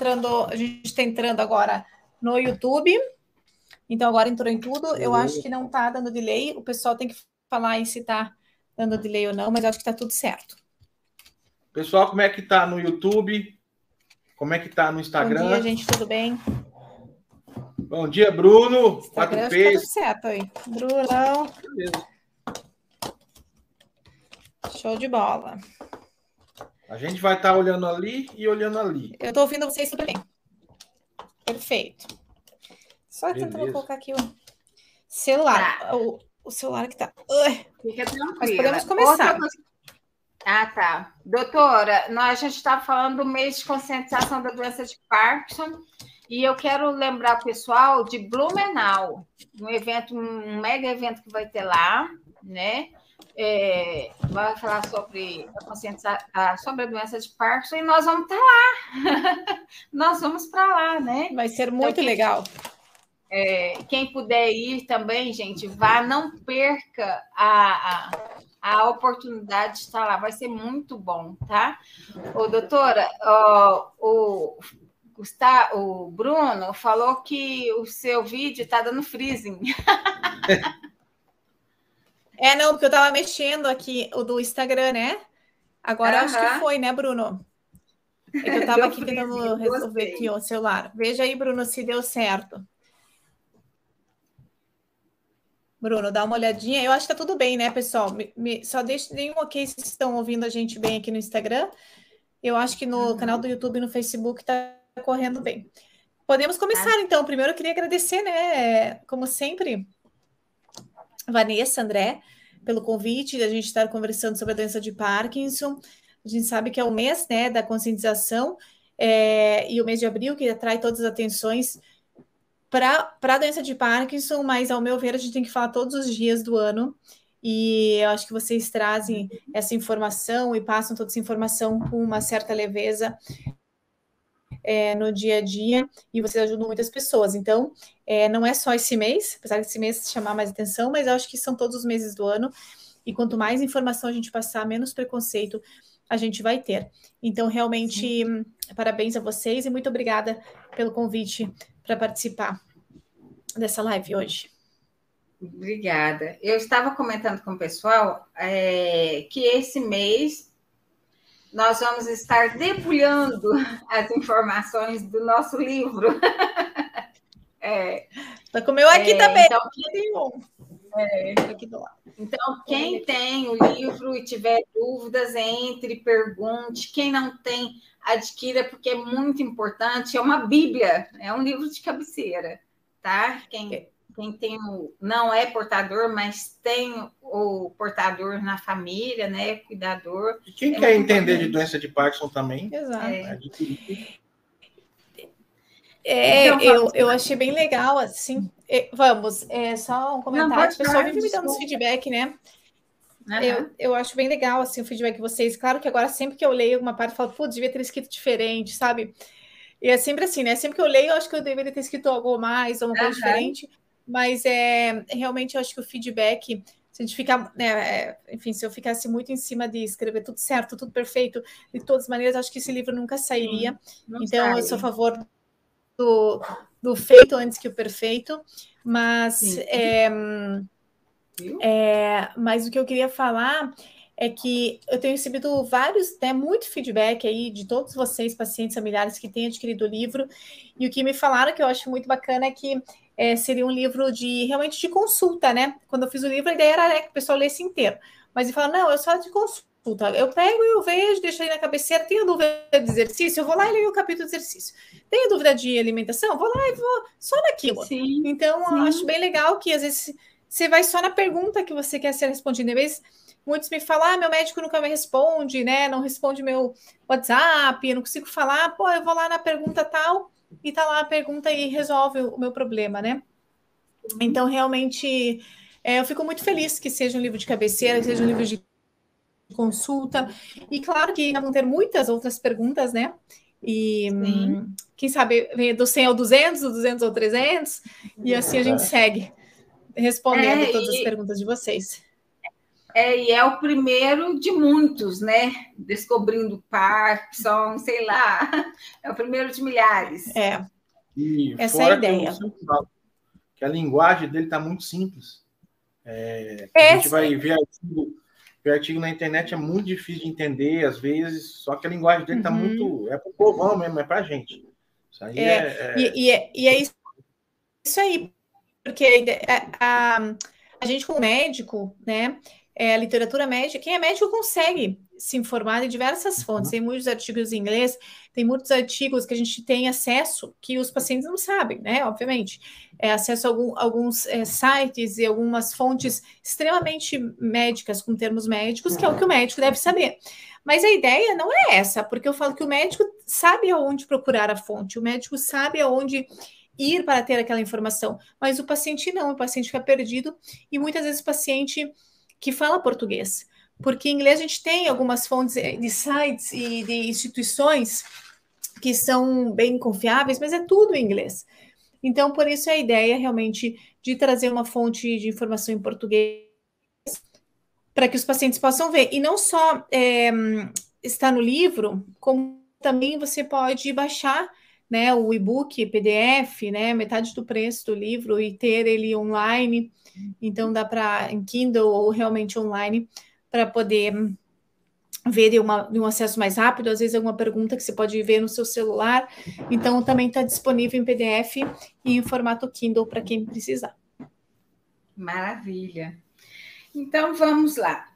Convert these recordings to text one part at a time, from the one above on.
entrando, a gente está entrando agora no YouTube. Então, agora entrou em tudo. Eu acho que não está dando delay. O pessoal tem que falar aí se está dando delay ou não, mas acho que está tudo certo. Pessoal, como é que está no YouTube? Como é que está no Instagram? Bom dia, gente, tudo bem? Bom dia, Bruno. Instagram, Quatro Tá tudo certo aí. Brunão. Beleza. Show de bola. A gente vai estar tá olhando ali e olhando ali. Eu estou ouvindo vocês tudo bem. Perfeito. Só Beleza. tentando colocar aqui o celular. Tá. O, o, celular que está. Fica tranquilo. Mas podemos começar. Ah, tá. Doutora, nós, a gente está falando do mês de conscientização da doença de Parkinson e eu quero lembrar o pessoal de Blumenau, um evento, um mega evento que vai ter lá, né? É, vai falar sobre a conscientização, sobre a doença de Parkinson e nós vamos estar tá lá. nós vamos para lá, né? Vai ser muito então, legal. É, quem puder ir também, gente, vá, não perca a, a a oportunidade de estar lá. Vai ser muito bom, tá? Ô, doutora, ó, o, Gustavo, o Bruno falou que o seu vídeo está dando freezing. É, não, porque eu estava mexendo aqui o do Instagram, né? Agora acho que foi, né, Bruno? É que eu estava aqui tentando resolver aqui o celular. Veja aí, Bruno, se deu certo. Bruno, dá uma olhadinha. Eu acho que tá tudo bem, né, pessoal? Me, me, só deixe nenhum ok se estão ouvindo a gente bem aqui no Instagram. Eu acho que no uhum. canal do YouTube e no Facebook tá correndo bem. Podemos começar, ah. então. Primeiro, eu queria agradecer, né, como sempre, Vanessa, André, pelo convite de a gente estar conversando sobre a doença de Parkinson. A gente sabe que é o mês, né, da conscientização é, e o mês de abril que atrai todas as atenções para a doença de Parkinson, mas ao meu ver, a gente tem que falar todos os dias do ano. E eu acho que vocês trazem essa informação e passam toda essa informação com uma certa leveza é, no dia a dia e vocês ajudam muitas pessoas. Então, é, não é só esse mês, apesar desse mês chamar mais atenção, mas eu acho que são todos os meses do ano. E quanto mais informação a gente passar, menos preconceito a gente vai ter. Então, realmente, Sim. parabéns a vocês e muito obrigada pelo convite para participar dessa live hoje. Obrigada. Eu estava comentando com o pessoal é, que esse mês nós vamos estar debulhando as informações do nosso livro. é, tá com o meu aqui é, também. Então, quem, é, aqui do lado. Então, quem tem o livro e tiver dúvidas, entre, pergunte. Quem não tem, adquira, porque é muito importante. É uma Bíblia, é um livro de cabeceira, tá? Quem, é. Quem tem o, não é portador, mas tem o portador na família, né? Cuidador. E quem é quer entender de doença de Parkinson também. Exato. É, então, eu, eu achei bem legal, assim. Vamos, é só um comentário. o pessoal vive me dando feedback, né? Uhum. Eu, eu acho bem legal assim, o feedback de vocês. Claro que agora, sempre que eu leio uma parte, eu falo, pô, devia ter escrito diferente, sabe? E é sempre assim, né? Sempre que eu leio, eu acho que eu deveria ter escrito algo mais, ou uma coisa diferente. Mas é, realmente eu acho que o feedback, se a gente ficar, né, é, enfim, se eu ficasse muito em cima de escrever tudo certo, tudo perfeito, de todas as maneiras, acho que esse livro nunca sairia. então, sai. eu sou a favor do, do feito antes que o perfeito. Mas é, é, mas o que eu queria falar é que eu tenho recebido vários, né, muito feedback aí de todos vocês, pacientes familiares que têm adquirido o livro, e o que me falaram que eu acho muito bacana é que é, seria um livro de realmente de consulta, né? Quando eu fiz o livro, a ideia era né, que o pessoal lesse inteiro. Mas ele fala, não, eu só de consulta. Eu pego e eu vejo, deixo aí na cabeceira, tenho dúvida de exercício, eu vou lá e leio o capítulo de exercício. Tenho dúvida de alimentação, vou lá e vou só naquilo. Sim, então, sim. eu acho bem legal que às vezes você vai só na pergunta que você quer ser respondida. Às vezes, muitos me falam, ah, meu médico nunca me responde, né? Não responde meu WhatsApp, eu não consigo falar, pô, eu vou lá na pergunta tal, e tá lá a pergunta e resolve o meu problema, né? Então, realmente, é, eu fico muito feliz que seja um livro de cabeceira, que seja um livro de consulta. E claro que vão ter muitas outras perguntas, né? E hum, quem sabe do 100 ao 200, do 200 ao 300, e assim a gente segue respondendo é, todas e, as perguntas de vocês. É, e é o primeiro de muitos, né? Descobrindo Parkinson, sei lá. É o primeiro de milhares. É. E Essa é a ideia. Que, falo, que a linguagem dele está muito simples. É, a gente vai ver artigo, ver artigo na internet é muito difícil de entender, às vezes, só que a linguagem dele está Uhum. muito. É para o povão mesmo, é para a gente. Isso aí É, é. é- E, e é, e é isso, isso aí, porque a, a, a gente, como médico, né? É, a literatura médica, quem é médico consegue se informar em diversas fontes. Tem muitos artigos em inglês, tem muitos artigos que a gente tem acesso que os pacientes não sabem, né? Obviamente. É, acesso a algum- alguns é, sites e algumas fontes extremamente médicas, com termos médicos, que é o que o médico deve saber. Mas a ideia não é essa, porque eu falo que o médico sabe aonde procurar a fonte, o médico sabe aonde ir para ter aquela informação, mas o paciente não, o paciente fica perdido e muitas vezes o paciente que fala português, porque em inglês a gente tem algumas fontes eh, de sites e de instituições que são bem confiáveis, mas é tudo em inglês. Então, por isso é a ideia realmente de trazer uma fonte de informação em português para que os pacientes possam ver. E não só é, está no livro, como também você pode baixar né, o e-book, PDF, né, metade do preço do livro e ter ele online. Então dá para em Kindle ou realmente online para poder ver de, uma, de um acesso mais rápido, às vezes alguma pergunta que você pode ver no seu celular. Então também está disponível em PDF e em formato Kindle para quem precisar. Maravilha. Então vamos lá.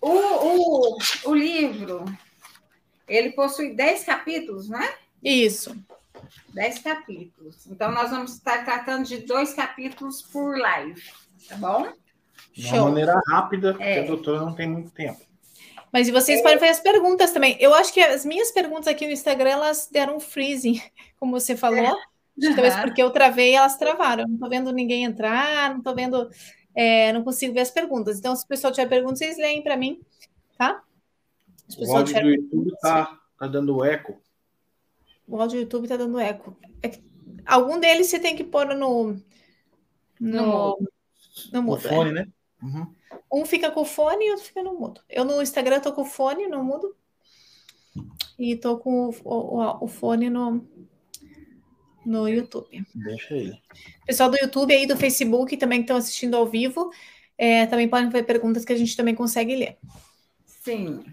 O, o, o livro ele possui 10 capítulos, né? Isso. 10 capítulos. Então, nós vamos estar tratando de dois capítulos por live, tá bom? de uma Show. maneira rápida, porque É. a doutora não tem muito tempo. Mas e vocês podem fazer as perguntas também. Eu acho que as minhas perguntas aqui no Instagram, elas deram um freezing, como você falou. Acho que Talvez porque eu travei, elas travaram. Não tô vendo ninguém entrar, não tô vendo, é, não consigo ver as perguntas. Então, se o pessoal tiver perguntas, vocês leem para mim, tá? Se o áudio do YouTube tá, tá dando eco. O áudio do YouTube tá dando eco. É que algum deles você tem que pôr no. No, no O mudo. é. fone, né? Uhum. Um fica com o fone e outro fica no mudo. Eu no Instagram tô com o fone no mudo. E tô com o, o, o fone no, no YouTube. Deixa ele. Pessoal do YouTube aí, do Facebook, também que estão assistindo ao vivo, é, também podem fazer perguntas que a gente também consegue ler. Sim.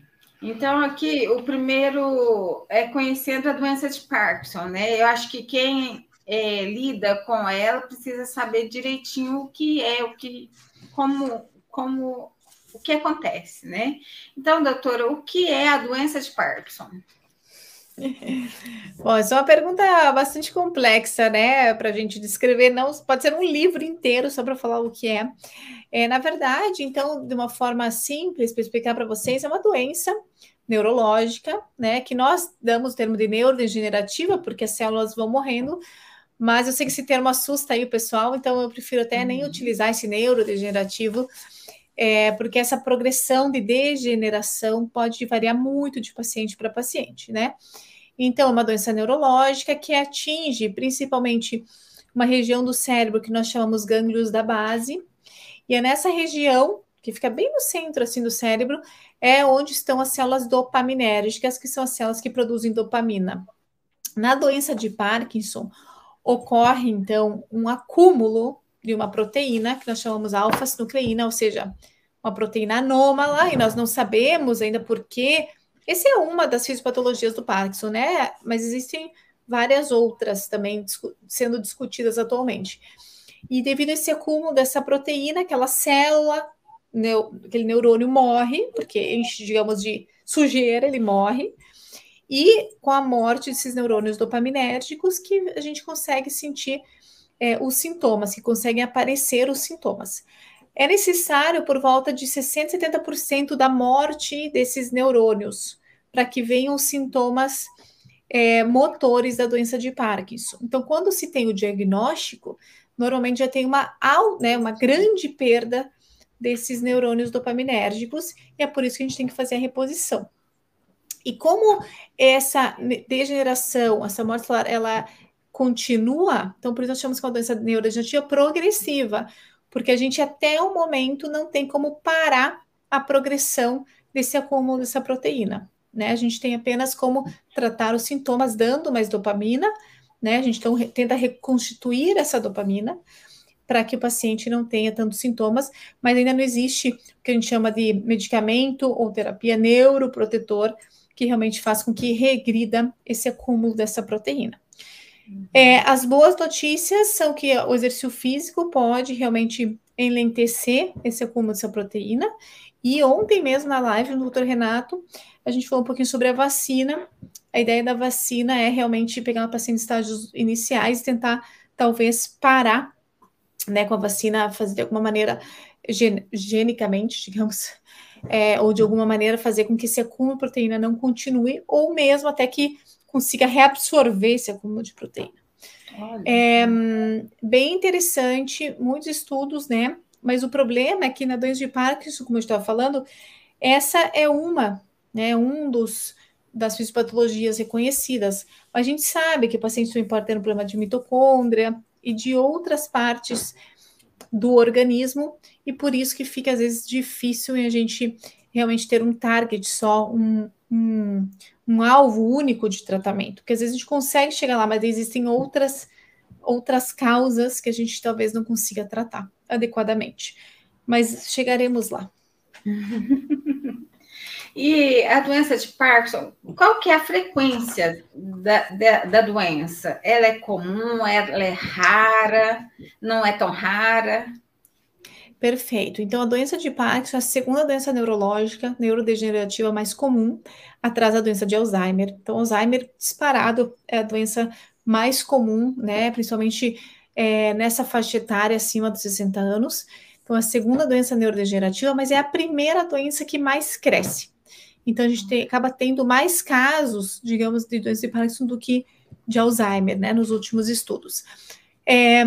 Então, aqui, o primeiro é conhecendo a doença de Parkinson, né? Eu acho que quem é, lida com ela precisa saber direitinho o que é, o que, como, como, o que acontece, né? Então, doutora, o que é a doença de Parkinson? Bom, essa é uma pergunta bastante complexa, né? Para a gente descrever, não pode ser um livro inteiro só para falar o que é. é. Na verdade, então, de uma forma simples para explicar para vocês, é uma doença neurológica, né? Que nós damos o termo de neurodegenerativa, porque as células vão morrendo, mas eu sei que esse termo assusta aí o pessoal, então eu prefiro até nem utilizar esse neurodegenerativo. É, porque essa progressão de degeneração pode variar muito de paciente para paciente, né? Então, é uma doença neurológica que atinge principalmente uma região do cérebro que nós chamamos gânglios da base, e é nessa região, que fica bem no centro assim do cérebro, é onde estão as células dopaminérgicas, que são as células que produzem dopamina. Na doença de Parkinson, ocorre então um acúmulo de uma proteína que nós chamamos alfa-sinucleína, ou seja, uma proteína anômala, e nós não sabemos ainda por quê. Essa é uma das fisiopatologias do Parkinson, né? Mas existem várias outras também discu sendo discutidas atualmente. E devido a esse acúmulo dessa proteína, aquela célula, neu aquele neurônio morre, porque enche, digamos, de sujeira, ele morre. E com a morte desses neurônios dopaminérgicos, que a gente consegue sentir é, os sintomas, que conseguem aparecer os sintomas. É necessário por volta de 60%, 70% da morte desses neurônios para que venham os sintomas é, motores da doença de Parkinson. Então, quando se tem o diagnóstico, normalmente já tem uma, né, uma grande perda desses neurônios dopaminérgicos, e é por isso que a gente tem que fazer a reposição. E como essa degeneração, essa morte celular, ela continua, então por isso nós chamamos que é uma doença neurodegenerativa progressiva, porque a gente até o momento não tem como parar a progressão desse acúmulo dessa proteína. Né? A gente tem apenas como tratar os sintomas dando mais dopamina, né? A gente então tenta reconstituir essa dopamina para que o paciente não tenha tantos sintomas, mas ainda não existe o que a gente chama de medicamento ou terapia neuroprotetor que realmente faz com que regrida esse acúmulo dessa proteína. É, as boas notícias são que o exercício físico pode realmente enlentecer esse acúmulo dessa proteína. E ontem mesmo na live do doutor Renato, a gente falou um pouquinho sobre a vacina. A ideia da vacina é realmente pegar uma paciente em estágios iniciais e tentar, talvez, parar né, com a vacina, fazer de alguma maneira, gen genicamente, digamos, é, ou de alguma maneira fazer com que esse acúmulo de proteína não continue, ou mesmo até que consiga reabsorver esse acúmulo de proteína. É bem interessante, muitos estudos, né? Mas o problema é que na doença de Parkinson, como eu estava falando, essa é uma, né? Um dos das fisiopatologias reconhecidas. A gente sabe que pacientes também podem ter um problema de mitocôndria e de outras partes do organismo, e por isso que fica às vezes difícil em a gente realmente ter um target só, um, um, um alvo único de tratamento, porque às vezes a gente consegue chegar lá, mas existem outras outras causas que a gente talvez não consiga tratar adequadamente. Mas chegaremos lá. E a doença de Parkinson, qual que é a frequência da, da, da, doença? Ela é comum, ela é rara, não é tão rara? Perfeito. Então, a doença de Parkinson é a segunda doença neurológica, neurodegenerativa mais comum, atrás da doença de Alzheimer. Então, Alzheimer disparado é a doença mais comum, né? Principalmente é, nessa faixa etária acima dos 60 anos. Então, a segunda doença neurodegenerativa, mas é a primeira doença que mais cresce. Então, a gente tem, acaba tendo mais casos, digamos, de doença de Parkinson do que de Alzheimer, né? Nos últimos estudos. É,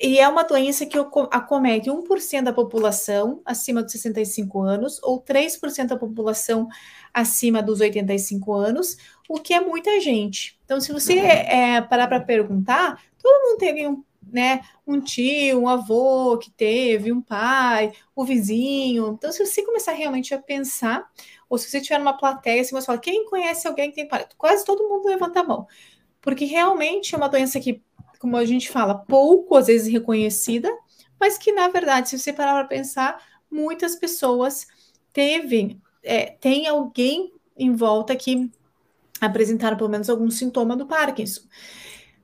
e é uma doença que acomete 1% da população acima dos 65 anos, ou 3% da população acima dos 85 anos, o que é muita gente. Então, se você é, parar para perguntar, todo mundo teve um, né, um tio, um avô que teve, um pai, o um vizinho. Então, se você começar realmente a pensar, ou se você tiver numa plateia, se você fala, quem conhece alguém que tem parto? Quase todo mundo levanta a mão. Porque realmente é uma doença que como a gente fala, pouco às vezes reconhecida, mas que na verdade, se você parar para pensar, muitas pessoas teve, é, tem alguém em volta que apresentaram pelo menos algum sintoma do Parkinson.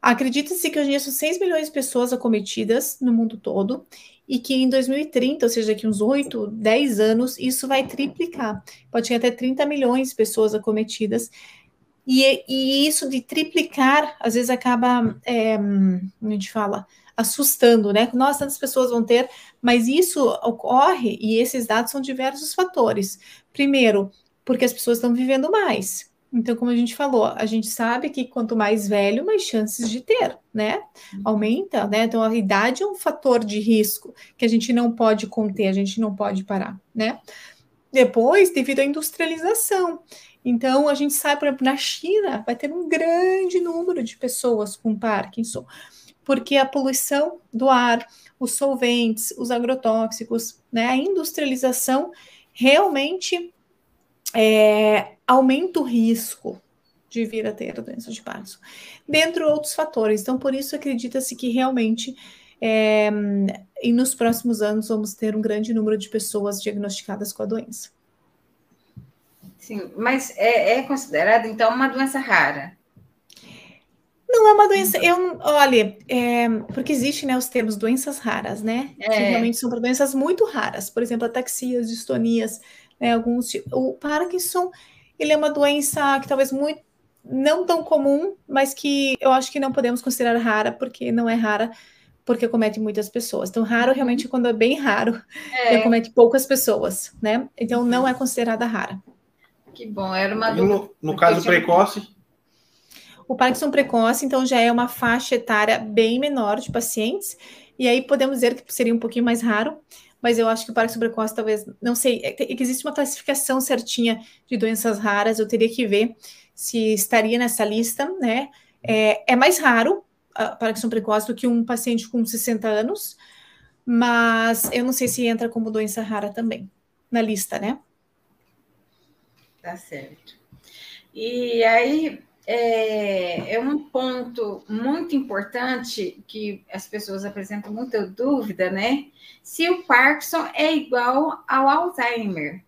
Acredita-se que hoje em dia são 6 milhões de pessoas acometidas no mundo todo e que em 2030, ou seja, daqui uns 8, 10 anos, isso vai triplicar. Pode ter até 30 milhões de pessoas acometidas e, e isso de triplicar, às vezes acaba, é, a gente fala, assustando, né? Nossa, tantas pessoas vão ter, mas isso ocorre e esses dados são diversos fatores. Primeiro, porque as pessoas estão vivendo mais. Então, como a gente falou, a gente sabe que quanto mais velho, mais chances de ter, né? Aumenta, né? Então, a idade é um fator de risco que a gente não pode conter, a gente não pode parar, né? Depois, devido à industrialização. Então, a gente sabe, por exemplo, na China vai ter um grande número de pessoas com Parkinson, porque a poluição do ar, os solventes, os agrotóxicos, né, a industrialização realmente é, aumenta o risco de vir a ter a doença de Parkinson, dentre outros fatores. Então, por isso acredita-se que realmente é, e nos próximos anos vamos ter um grande número de pessoas diagnosticadas com a doença. Sim, mas é, é considerada, então, uma doença rara? Não é uma doença, eu, olha, é, porque existe, né, os termos doenças raras, né, é. que realmente são doenças muito raras, por exemplo, ataxias, distonias, né, alguns, o Parkinson, ele é uma doença que talvez muito, não tão comum, mas que eu acho que não podemos considerar rara, porque não é rara, porque comete muitas pessoas. Então, raro uhum. realmente quando é bem raro, é. comete poucas pessoas, né, então não é considerada rara. Que bom, era uma dúvida. No, no caso precoce? O Parkinson precoce, então, já é uma faixa etária bem menor de pacientes, e aí podemos dizer que seria um pouquinho mais raro, mas eu acho que o Parkinson precoce talvez, não sei, é, é existe uma classificação certinha de doenças raras, eu teria que ver se estaria nessa lista, né? É, é mais raro a Parkinson precoce do que um paciente com 60 anos, mas eu não sei se entra como doença rara também. na lista, né? Tá certo. E aí é, é, um ponto muito importante que as pessoas apresentam muita dúvida, né? Se o Parkinson é igual ao Alzheimer.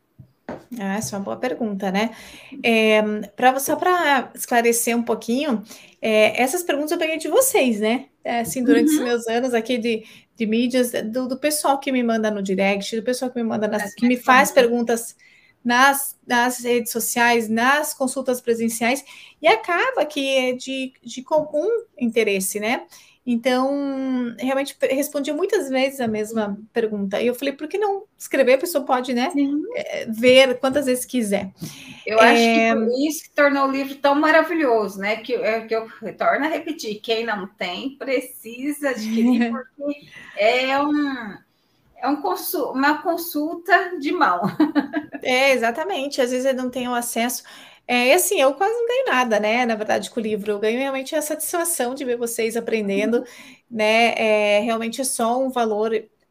Ah, essa é uma boa pergunta, né? É, pra, só para esclarecer um pouquinho, é, essas perguntas eu peguei de vocês, né? É, assim, durante uhum. os meus anos aqui de, de mídias, do, do, pessoal que me manda no direct, do pessoal que me manda nas, que me faz perguntas nas, nas redes sociais, nas consultas presenciais, e acaba que é de, de comum interesse, né? Então, realmente respondi muitas vezes a mesma pergunta. E eu falei, por que não escrever? A pessoa pode, né, Sim. Eh, ver quantas vezes quiser. Eu acho é... que isso que tornou o livro tão maravilhoso, né? Que, é, que eu retorno a repetir: quem não tem precisa adquirir, porque é um. É um consul, uma consulta de mão. É, exatamente. Às vezes eu não tenho acesso. É, e assim, eu quase não ganho nada, né? Na verdade, com o livro, eu ganho realmente a satisfação de ver vocês aprendendo, né? É, realmente é só um valor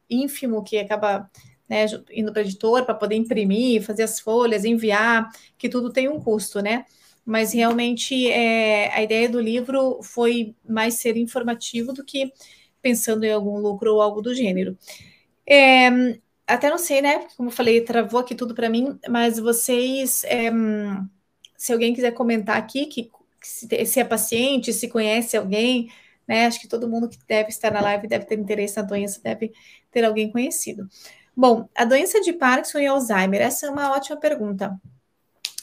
ínfimo que acaba né, indo para o editor para poder imprimir, fazer as folhas, enviar, que tudo tem um custo, né? Mas realmente é, a ideia do livro foi mais ser informativo do que pensando em algum lucro ou algo do gênero. É, até não sei, né? Como eu falei, travou aqui tudo para mim, mas vocês. É, se alguém quiser comentar aqui que, se, se, é paciente, se conhece alguém, né? Acho que todo mundo que deve estar na live deve ter interesse na doença, deve ter alguém conhecido. Bom, a doença de Parkinson e Alzheimer, essa é uma ótima pergunta.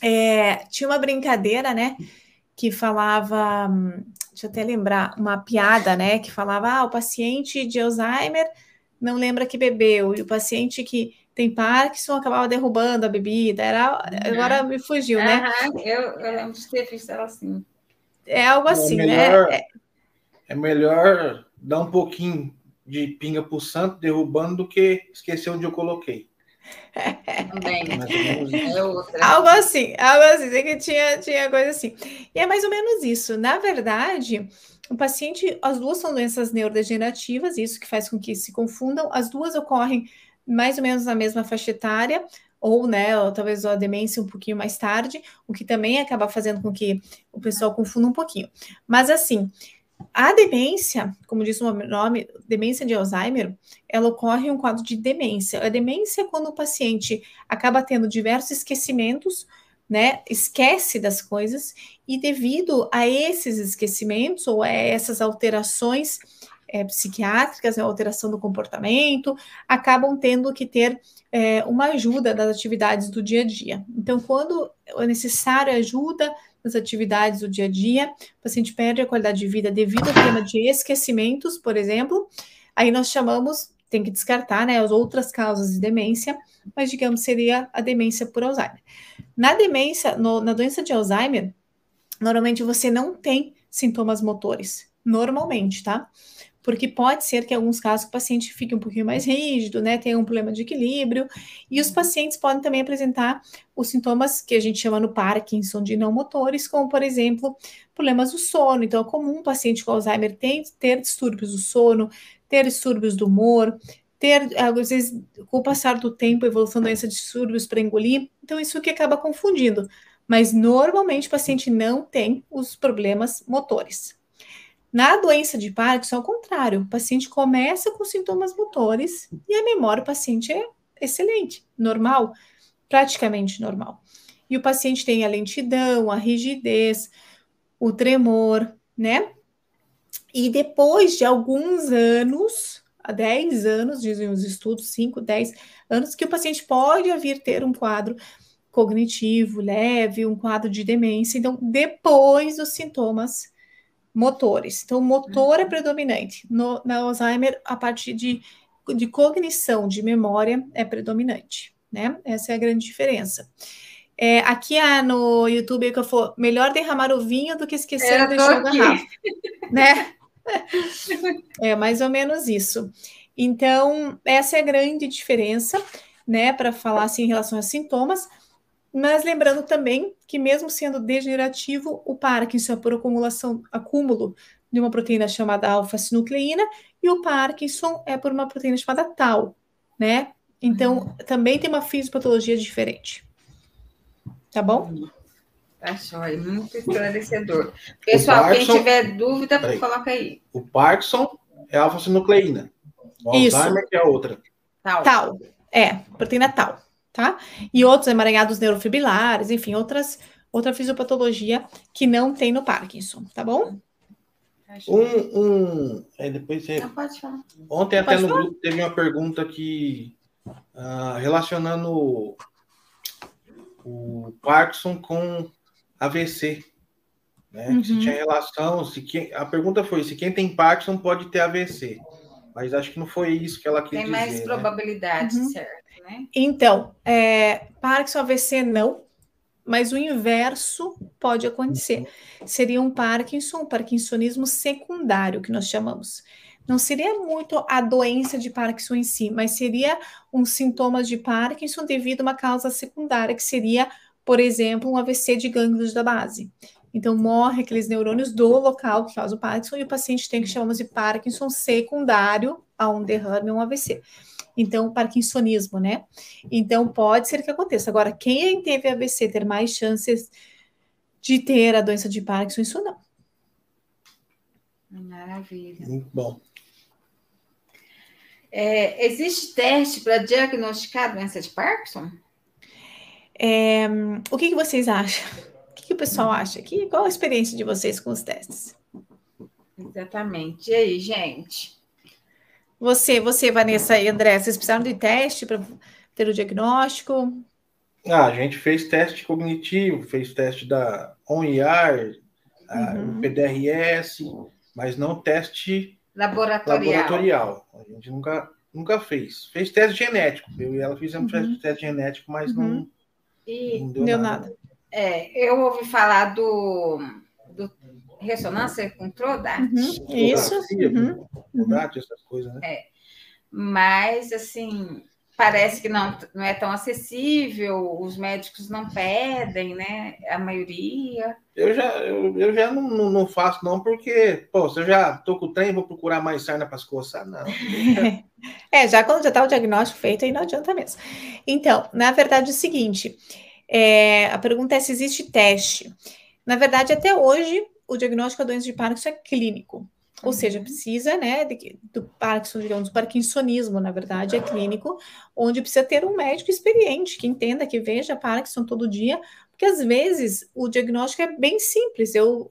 É, tinha uma brincadeira, né? Que falava, deixa eu até lembrar, uma piada, né? Que falava: ah, o paciente de Alzheimer não lembra que bebeu, e o paciente que tem Parkinson, acabava derrubando a bebida. Era. Agora me fugiu, uhum. né? Eu, eu lembro de ter visto ela assim. É algo é assim, é melhor, né? É... melhor dar um pouquinho de pinga pro santo derrubando do que esquecer onde eu coloquei. Também. É algo assim, algo assim, sei que tinha, tinha coisa assim. E é mais ou menos isso. Na verdade, o paciente, as duas são doenças neurodegenerativas, isso que faz com que se confundam. As duas ocorrem mais ou menos na mesma faixa etária, ou, né, ou talvez a demência um pouquinho mais tarde, o que também acaba fazendo com que o pessoal confunda um pouquinho. Mas assim, a demência, como diz o nome, demência de Alzheimer, ela ocorre em um quadro de demência. A demência é quando o paciente acaba tendo diversos esquecimentos, né, esquece das coisas, e devido a esses esquecimentos ou a essas alterações é, psiquiátricas, a alteração do comportamento, acabam tendo que ter é, uma ajuda das atividades do dia a dia. Então, quando é necessário ajuda nas atividades do dia a dia, o paciente perde a qualidade de vida devido ao tema de esquecimentos, por exemplo, aí nós chamamos, tem que descartar né, as outras causas de demência, mas digamos seria a demência por Alzheimer. Na demência, no, na doença de Alzheimer, normalmente você não tem sintomas motores, normalmente, tá? Porque pode ser que em alguns casos o paciente fique um pouquinho mais rígido, né, tenha um problema de equilíbrio, e os pacientes podem também apresentar os sintomas que a gente chama no Parkinson de não motores, como por exemplo, problemas do sono. Então é comum um paciente com Alzheimer ter, ter distúrbios do sono, ter distúrbios do humor, ter, às vezes, com o passar do tempo, evolução da doença de distúrbios para engolir. Então, isso que acaba confundindo. Mas, normalmente, o paciente não tem os problemas motores. Na doença de Parkinson, ao contrário, o paciente começa com sintomas motores e a memória do paciente é excelente, normal, praticamente normal. E o paciente tem a lentidão, a rigidez, o tremor, né? E depois de alguns anos, há 10 anos, dizem os estudos, 5, 10 anos, que o paciente pode vir ter um quadro cognitivo leve, um quadro de demência. Então, depois dos sintomas motores. Então, o motor é predominante. No, na Alzheimer, a parte de, de cognição, de memória, é predominante, né? Essa é a grande diferença. É, aqui ah, no YouTube que eu for melhor derramar o vinho do que esquecer de deixar o garrafa, né? É mais ou menos isso. Então, essa é a grande diferença, né, para falar assim em relação a sintomas. Mas lembrando também que, mesmo sendo degenerativo, o Parkinson é por acumulação, acúmulo de uma proteína chamada alfa-sinucleína, e o Parkinson é por uma proteína chamada tau, né? Então, também tem uma fisiopatologia diferente. Tá bom? Tá jóia, muito esclarecedor. Pessoal, Parkinson, quem tiver dúvida, peraí. coloca aí. O Parkinson é alfa-sinucleína. O Isso. Alzheimer é outra. Tal. Tal. É, proteína tal, tá? E outros emaranhados neurofibrilares, enfim, outras, outra fisiopatologia que não tem no Parkinson, tá bom? Um, um é, depois você... Não, pode falar. Ontem até pode no falar? grupo teve uma pergunta que uh, relacionando o Parkinson com AVC. Né? Uhum. Se tinha relação, se quem, a pergunta foi se quem tem Parkinson pode ter AVC. Mas acho que não foi isso que ela quis tem dizer. Tem mais né? probabilidade, uhum. certo? Né? Então, é, Parkinson AVC não, mas o inverso pode acontecer. Seria um Parkinson, um parkinsonismo secundário, que nós chamamos. Não seria muito a doença de Parkinson em si, mas seria um sintoma de Parkinson devido a uma causa secundária, que seria, por exemplo, um AVC de gânglios da base. Então, morre aqueles neurônios do local que causa o Parkinson e o paciente tem que chamamos de Parkinson secundário a um derrame ou um AVC. Então, Parkinsonismo, né? Então, pode ser que aconteça. Agora, quem teve AVC ter mais chances de ter a doença de Parkinson, isso não. Maravilha. Muito bom. É, existe teste para diagnosticar a doença de Parkinson? É, o que, que, vocês acham? O que, que o pessoal acha aqui? Qual a experiência de vocês com os testes? Exatamente. E aí, gente? Você, você, Vanessa e André, vocês precisaram de teste para ter o diagnóstico? Ah, a gente fez teste cognitivo, fez teste da ONIAR, uhum. o PDRS, mas não teste laboratorial. laboratorial. A gente nunca, nunca fez. Fez teste genético. Eu e ela fizemos uhum. teste genético, mas uhum. não, e não deu, deu nada. nada. É, eu ouvi falar do ressonância com Trodat. Uhum. Isso. Uhum. Trodat, essas coisas, né? É. Mas, assim, parece que não, não é tão acessível, os médicos não pedem, né? A maioria. Eu já, eu, eu já não, não, não, faço, não, porque, pô, se eu já tô com o trem, vou procurar mais sarna para coçar, não. é, já quando já está o diagnóstico feito, aí não adianta mesmo. Então, na verdade, é o seguinte: é, a pergunta é se existe teste. Na verdade, até hoje, o diagnóstico da doença de Parkinson é clínico. Ou seja, uhum. precisa, né, de, do Parkinson, digamos, do parkinsonismo, na verdade, é clínico, onde precisa ter um médico experiente, que entenda, que veja Parkinson todo dia, porque às vezes o diagnóstico é bem simples. Eu,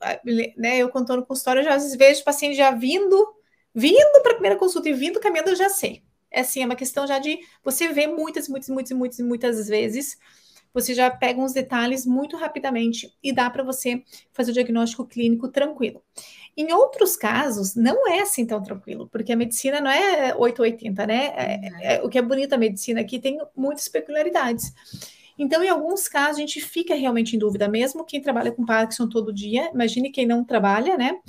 né, eu contando com história, já às vezes vejo o paciente já vindo, vindo para a primeira consulta e vindo caminhando, eu já sei. É assim, é uma questão já de você ver muitas, muitas, muitas, muitas, muitas vezes você já pega uns detalhes muito rapidamente e dá para você fazer o diagnóstico clínico tranquilo. Em outros casos, não é assim tão tranquilo, porque a medicina não é 880, né? É, uhum. é, o que é bonito a medicina aqui tem muitas peculiaridades. Então, em alguns casos, a gente fica realmente em dúvida, mesmo quem trabalha com Parkinson todo dia, imagine quem não trabalha, né?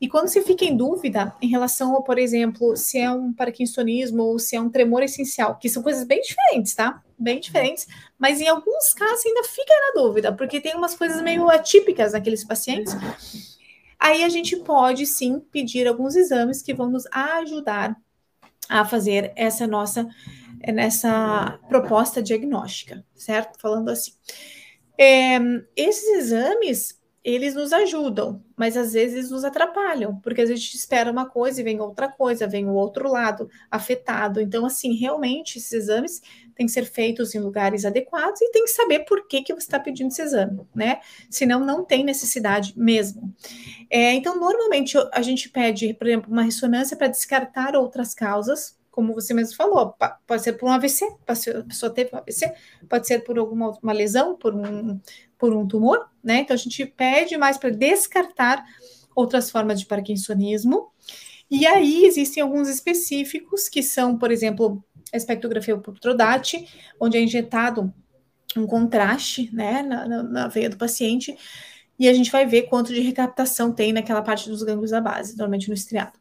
E quando você fica em dúvida em relação, por exemplo, se é um parkinsonismo ou se é um tremor essencial, que são coisas bem diferentes, tá? Bem diferentes, mas em alguns casos ainda fica na dúvida, porque tem umas coisas meio atípicas naqueles pacientes. Aí a gente pode sim pedir alguns exames que vão nos ajudar a fazer essa nossa nessa proposta diagnóstica, certo? Falando assim. É, esses exames, eles nos ajudam, mas às vezes nos atrapalham, porque a gente espera uma coisa e vem outra coisa, vem o outro lado afetado. Então, assim, realmente esses exames têm que ser feitos em lugares adequados e tem que saber por que, que você está pedindo esse exame, né? Senão não tem necessidade mesmo. É, então, normalmente a gente pede, por exemplo, uma ressonância para descartar outras causas, como você mesmo falou, pode ser por um AVC, a pessoa teve um AVC, pode ser por alguma uma lesão, por um, por um tumor, né? Então a gente pede mais para descartar outras formas de parkinsonismo. E aí existem alguns específicos que são, por exemplo, a espectrografia por Trodat, onde é injetado um contraste, né, na, na, na veia do paciente, e a gente vai ver quanto de recaptação tem naquela parte dos gânglios da base, normalmente no estriado.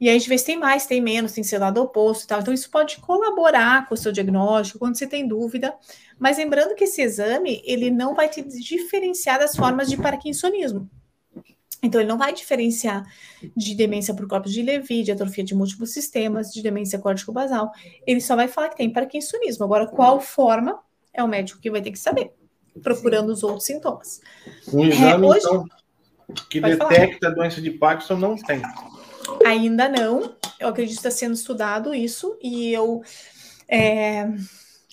E aí a gente vê se tem mais, tem menos, tem ser lado oposto e tal. Então, isso pode colaborar com o seu diagnóstico quando você tem dúvida. Mas lembrando que esse exame, ele não vai te diferenciar das formas de parkinsonismo. Então, ele não vai diferenciar de demência por corpos de Levi, de atrofia de múltiplos sistemas, de demência córtico-basal. Ele só vai falar que tem parkinsonismo. Agora, qual forma é o médico que vai ter que saber, procurando os outros sintomas. Um exame, é, hoje, então, que detecta falar. a doença de Parkinson não tem. Ainda não. Eu acredito que está sendo estudado isso, e eu é,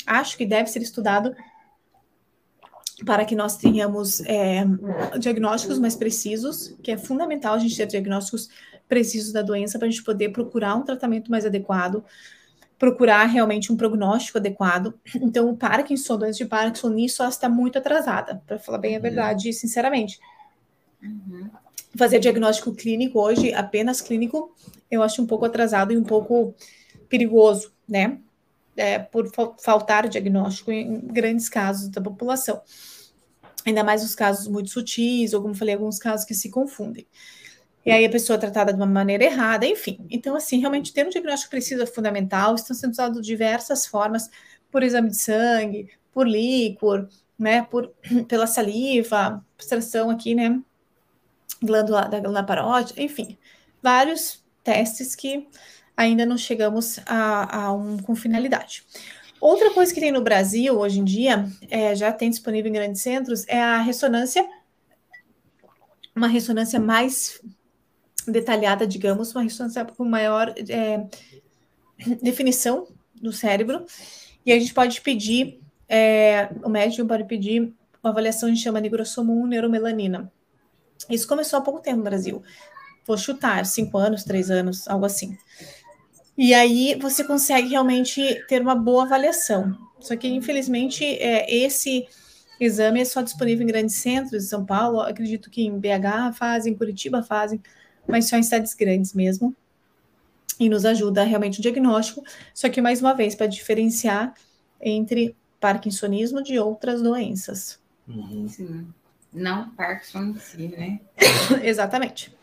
acho que deve ser estudado para que nós tenhamos é, diagnósticos mais precisos, que é fundamental a gente ter diagnósticos precisos da doença para a gente poder procurar um tratamento mais adequado, procurar realmente um prognóstico adequado. Então, o Parkinson, a doença de Parkinson, nisso ela está muito atrasada, para falar bem a uhum. verdade, sinceramente. Uhum. Fazer diagnóstico clínico hoje, apenas clínico, eu acho um pouco atrasado e um pouco perigoso, né? É, por faltar diagnóstico em grandes casos da população ainda mais os casos muito sutis, ou como falei, alguns casos que se confundem. E aí a pessoa é tratada de uma maneira errada, enfim. Então, assim, realmente ter um diagnóstico preciso é fundamental, estão sendo usados diversas formas, por exame de sangue, por líquor, né, por, pela saliva, extração aqui, né, glândula da glândula parótida, enfim, vários testes que ainda não chegamos a, a um com finalidade. Outra coisa que tem no Brasil hoje em dia, é, já tem disponível em grandes centros, é a ressonância, uma ressonância mais detalhada, digamos, uma ressonância com maior é, definição do cérebro. E a gente pode pedir, é, o médico pode pedir uma avaliação que chama nigrossomo 1 neuromelanina. Isso começou há pouco tempo no Brasil. Vou chutar, cinco anos, três anos, algo assim. E aí você consegue realmente ter uma boa avaliação. Só que, infelizmente, é, esse exame é só disponível em grandes centros de São Paulo. Acredito que em BH fazem, Curitiba fazem, mas só em cidades grandes mesmo. E nos ajuda realmente o diagnóstico. Só que, mais uma vez, para diferenciar entre parkinsonismo de outras doenças. Uhum. Sim. Não Parkinson em si, né? Exatamente.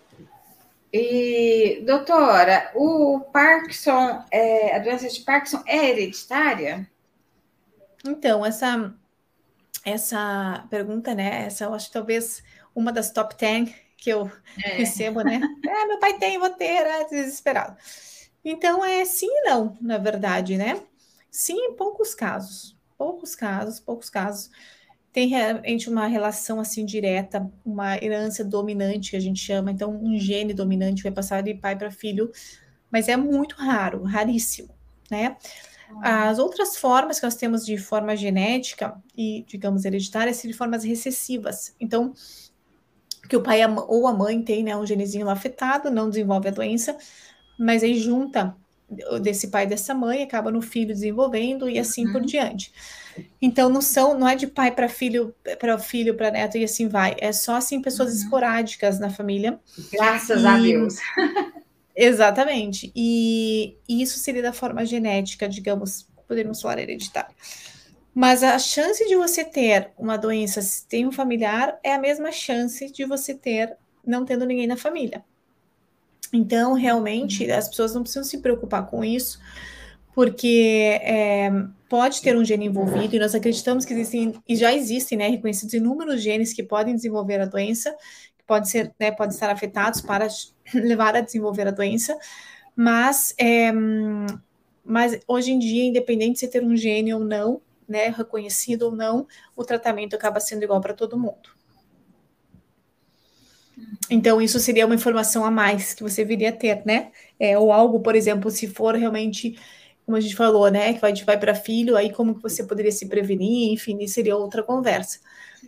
E, doutora, o Parkinson, é, a doença de Parkinson é hereditária? Então, essa, essa pergunta, né? Essa eu acho talvez uma das top 10 que eu é. recebo, né? É, meu pai tem, vou ter, é desesperado. Então, é sim e não, na verdade, né? Sim, em poucos casos. Poucos casos, poucos casos tem realmente uma relação assim direta, uma herança dominante que a gente chama, então um gene dominante vai passar de pai para filho, mas é muito raro, raríssimo, né? As outras formas que nós temos de forma genética e, digamos, hereditária, são de formas recessivas. Então, que o pai ou a mãe tem né, um genezinho afetado, não desenvolve a doença, mas aí junta desse pai e dessa mãe, acaba no filho desenvolvendo e assim uhum. por diante. Então não são, não é de pai para filho, para filho, para neto e assim vai. É só assim pessoas uhum. esporádicas na família. Graças e, a Deus. exatamente. E, e, isso seria da forma genética, digamos, poderíamos falar hereditária. Mas a chance de você ter uma doença se tem um familiar é a mesma chance de você ter não tendo ninguém na família. Então, realmente, uhum. as pessoas não precisam se preocupar com isso, porque é, pode ter um gene envolvido, e nós acreditamos que existem, e já existem, né, reconhecidos inúmeros genes que podem desenvolver a doença, que podem ser, né, podem estar afetados para levar a desenvolver a doença, mas, é, mas hoje em dia, independente de ter um gene ou não, né, reconhecido ou não, o tratamento acaba sendo igual para todo mundo. Então, isso seria uma informação a mais que você viria a ter, né? É, ou algo, por exemplo, se for realmente como a gente falou, né, que vai de pai para filho, aí como que você poderia se prevenir, enfim, seria outra conversa.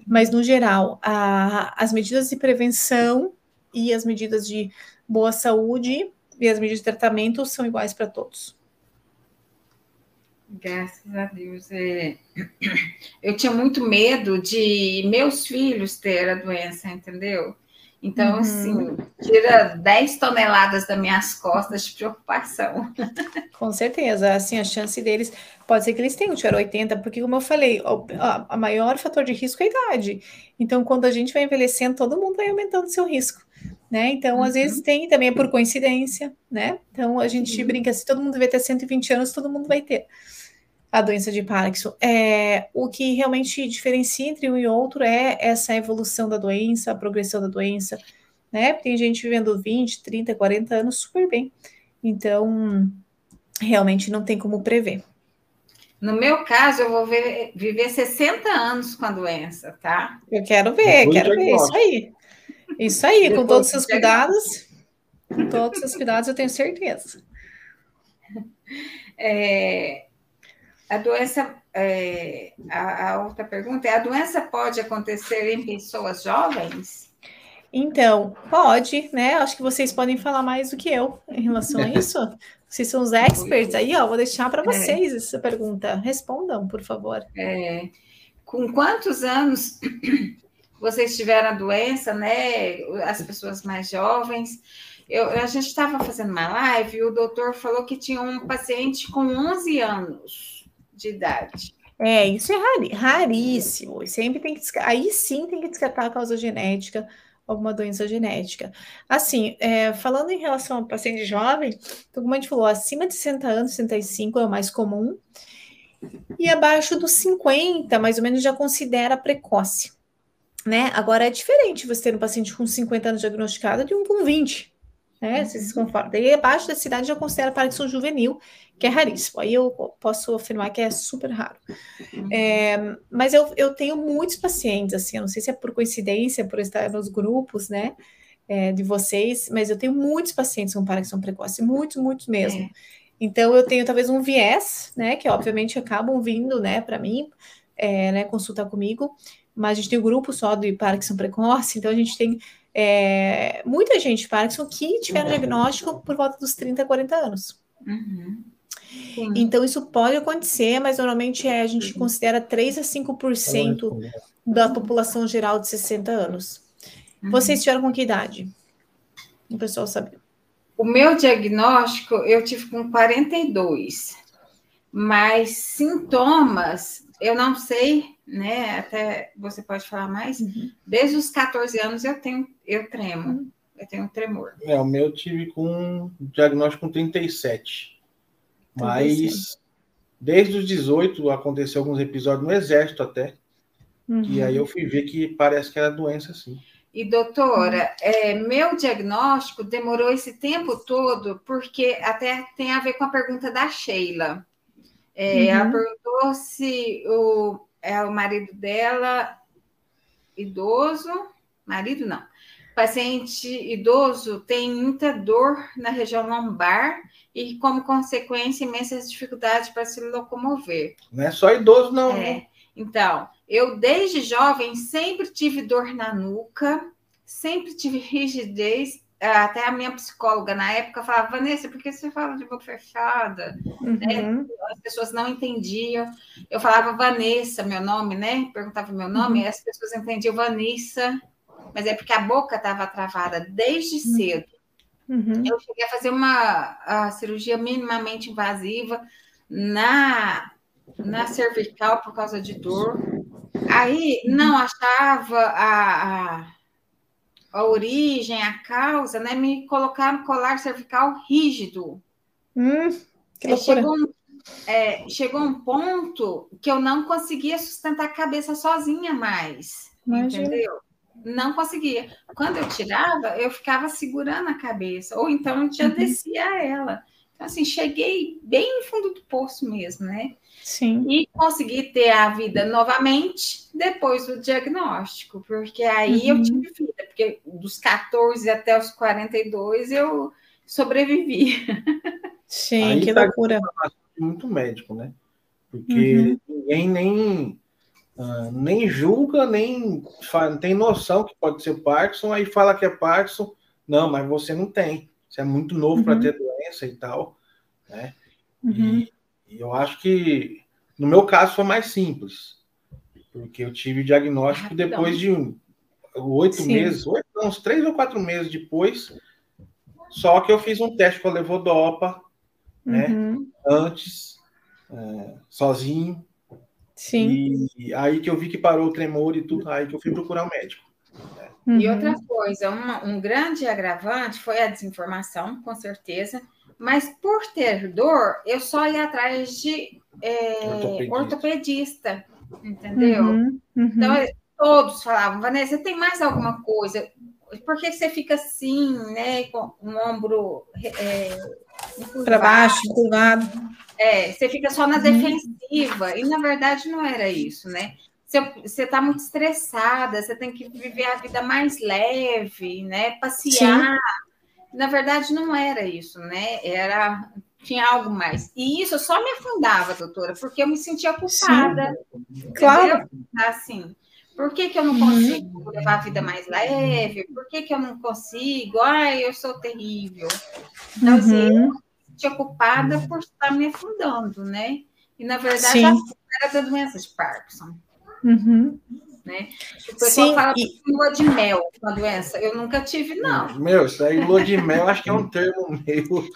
Mas, no geral, a, as medidas de prevenção e as medidas de boa saúde e as medidas de tratamento são iguais para todos. Graças a Deus. É... Eu tinha muito medo de meus filhos ter a doença, entendeu? Então, uhum. assim, tira 10 toneladas das minhas costas de preocupação. Com certeza, assim, a chance deles, pode ser que eles tenham tirar 80, porque como eu falei, o a, maior fator de risco é a idade. Então, quando a gente vai envelhecendo, todo mundo vai aumentando seu risco, né? Então, uhum. às vezes tem também é por coincidência, né? Então, a gente uhum. brinca, se todo mundo vai ter 120 anos, todo mundo vai ter a doença de Parkinson. É, o que realmente diferencia entre um e outro é essa evolução da doença, a progressão da doença, né? Tem gente vivendo 20, 30, 40 anos super bem. Então, realmente não tem como prever. No meu caso, eu vou ver, viver 60 anos com a doença, tá? Eu quero ver, Depois quero ver isso aí. Isso aí, Depois com todos os seus cuidados. Com todos os seus cuidados, eu tenho certeza. É, a doença, é, a, a, outra pergunta é: a doença pode acontecer em pessoas jovens? Então, pode, né? Acho que vocês podem falar mais do que eu em relação a isso. Vocês são os experts aí, ó. Vou deixar para é. vocês é. essa pergunta. Respondam, por favor. É, com quantos anos vocês tiveram a doença, né? As pessoas mais jovens. Eu, a gente estava fazendo uma live e o doutor falou que tinha um paciente com 11 anos de idade. É, isso é raríssimo. Sempre tem que aí sim tem que descartar a causa genética alguma doença genética. Assim, é, falando em relação ao paciente jovem, então, como a gente falou, acima de 60 anos, 65 é o mais comum, e abaixo dos 50, mais ou menos, já considera precoce. Né? Agora é diferente você ter um paciente com 50 anos diagnosticado de um com 20 né? Você se conforma. E abaixo da cidade já considera Parkinson juvenil, que é raríssimo. Aí eu posso afirmar que é super raro. Uhum. É, mas eu, eu tenho muitos pacientes, assim, eu não sei se é por coincidência, por estar nos grupos, né? É, de vocês, mas eu tenho muitos pacientes com Parkinson precoce, muitos, muitos mesmo. É. Então eu tenho talvez um viés, né? Que obviamente acabam vindo, né, para mim, é, né, consultar comigo. Mas a gente tem um grupo só de Parkinson precoce, então a gente tem é, muita gente Parkinson que tiveram uhum. diagnóstico por volta dos 30, 40 anos. Uhum. Então, isso pode acontecer, mas normalmente é, a gente uhum. considera 3 a 5% da população geral de 60 anos. Uhum. Vocês tiveram com que idade? O pessoal sabe. O meu diagnóstico eu tive com 42, mas sintomas eu não sei né? Até você pode falar mais. Uhum. Desde os 14 anos eu tenho, eu tremo, uhum. eu tenho tremor. É, o meu tive com diagnóstico com 37. Mas desde os 18 aconteceu alguns episódios no exército até. Uhum. E aí eu fui ver que parece que era doença, sim. E doutora, é, meu diagnóstico demorou esse tempo todo, porque até tem a ver com a pergunta da Sheila. É, uhum. Ela perguntou se o, é o marido dela, idoso, marido não, paciente idoso tem muita dor na região lombar e, como consequência, imensas dificuldades para se locomover. Não é só idoso, não. É. Então, eu desde jovem sempre tive dor na nuca, sempre tive rigidez até a minha psicóloga na época falava, Vanessa, por que você fala de boca fechada? Uhum. Né? As pessoas não entendiam. Eu falava Vanessa, meu nome, né? Perguntava meu nome, uhum. e as pessoas entendiam Vanessa, mas é porque a boca estava travada desde uhum. cedo. Uhum. Eu cheguei a fazer uma a cirurgia minimamente invasiva na, na cervical por causa de dor. Aí não achava a, a a origem, a causa, né? Me colocaram colar cervical rígido. Hum, chegou, um, é, chegou um ponto que eu não conseguia sustentar a cabeça sozinha mais. Imagina. Entendeu? Não conseguia. Quando eu tirava, eu ficava segurando a cabeça, ou então eu já uhum. descia ela. Então, assim, cheguei bem no fundo do poço mesmo, né? Sim. E consegui ter a vida novamente depois do diagnóstico, porque aí uhum. eu tive vida, porque dos 14 até os 42 eu sobrevivi. Sim, aí que tá loucura. Muito médico, né? Porque uhum. ninguém nem, uh, nem julga, nem fala, tem noção que pode ser Parkinson, aí fala que é Parkinson. Não, mas você não tem. Você é muito novo uhum. para ter doença e tal, né? Uhum. E, e, eu acho que no meu caso foi mais simples, porque eu tive diagnóstico depois de oito meses, oito, uns três ou quatro meses depois. Só que eu fiz um teste com a levodopa, né? Uhum. Antes, é, sozinho. Sim. E aí que eu vi que parou o tremor e tudo, aí que eu fui procurar o um médico. Uhum. E outra coisa, uma, um grande agravante foi a desinformação, com certeza, mas por ter dor, eu só ia atrás de é, ortopedista. ortopedista. entendeu? Uhum. Uhum. Então, todos falavam, Vanessa, tem mais alguma coisa? por que você fica assim, né? Com o ombro é, para baixo, curvado. É, você fica só na defensiva. E na verdade não era isso, né? Você está muito estressada, você tem que viver a vida mais leve, né? Passear. Sim. Na verdade, não era isso, né? Era tinha algo mais. E isso só me afundava, doutora, porque eu me sentia culpada. Claro. Assim, por que, que eu não uhum. consigo uhum. levar a vida mais leve? Por que, que eu não consigo? Ai, eu sou terrível. Então, uhum. assim, eu sentia culpada por estar me afundando, né? E, na verdade, Sim. era da doença de Parkinson. Uhum. Né? O pessoal Sim, fala e... lua de mel com a doença. Eu nunca tive, não. Meu, isso aí, lua de mel, acho que é um termo meio.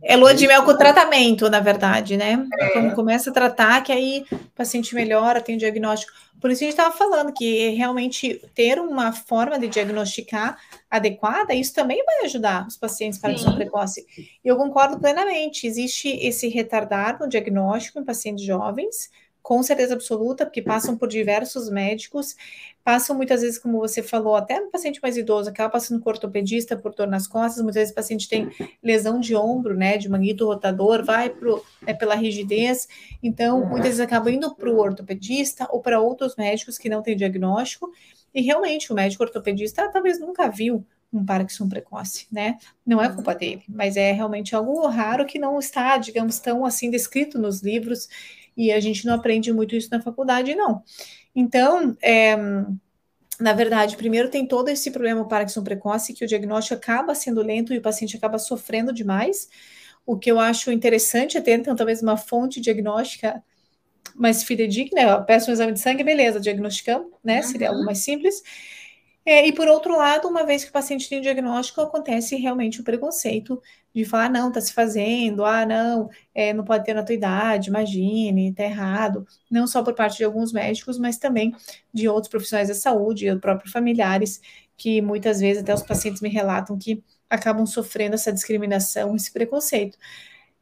É lua de mel com tratamento, na verdade, né? É. Quando começa a tratar, que aí o paciente melhora, tem o diagnóstico. Por isso a gente estava falando que realmente ter uma forma de diagnosticar adequada, isso também vai ajudar os pacientes para visão precoce. Eu concordo plenamente. Existe esse retardar no diagnóstico em pacientes jovens, com certeza absoluta, porque passam por diversos médicos, passam muitas vezes, como você falou, até no paciente mais idoso, acaba passando por ortopedista por dor nas costas, muitas vezes o paciente tem lesão de ombro, né, de manguito rotador, vai pro, é, pela rigidez, então muitas vezes acaba indo para o ortopedista ou para outros médicos que não têm diagnóstico, e realmente o médico ortopedista talvez nunca viu um Parkinson precoce, né? Não é culpa dele, mas é realmente algo raro que não está, digamos, tão assim descrito nos livros e a gente não aprende muito isso na faculdade, não. Então, é, na verdade, primeiro tem todo esse problema Parkinson precoce, que o diagnóstico acaba sendo lento e o paciente acaba sofrendo demais. O que eu acho interessante é ter, então, talvez uma fonte diagnóstica mais fidedigna. Eu peço um exame de sangue, beleza, diagnosticamos, né? Uhum. Seria algo mais simples. É, e por outro lado, uma vez que o paciente tem diagnóstico, acontece realmente o preconceito de falar, não, tá se fazendo, ah, não, é, não pode ter na tua idade, imagine, tá errado, não só por parte de alguns médicos, mas também de outros profissionais da saúde, e próprios familiares, que muitas vezes até os pacientes me relatam que acabam sofrendo essa discriminação, esse preconceito.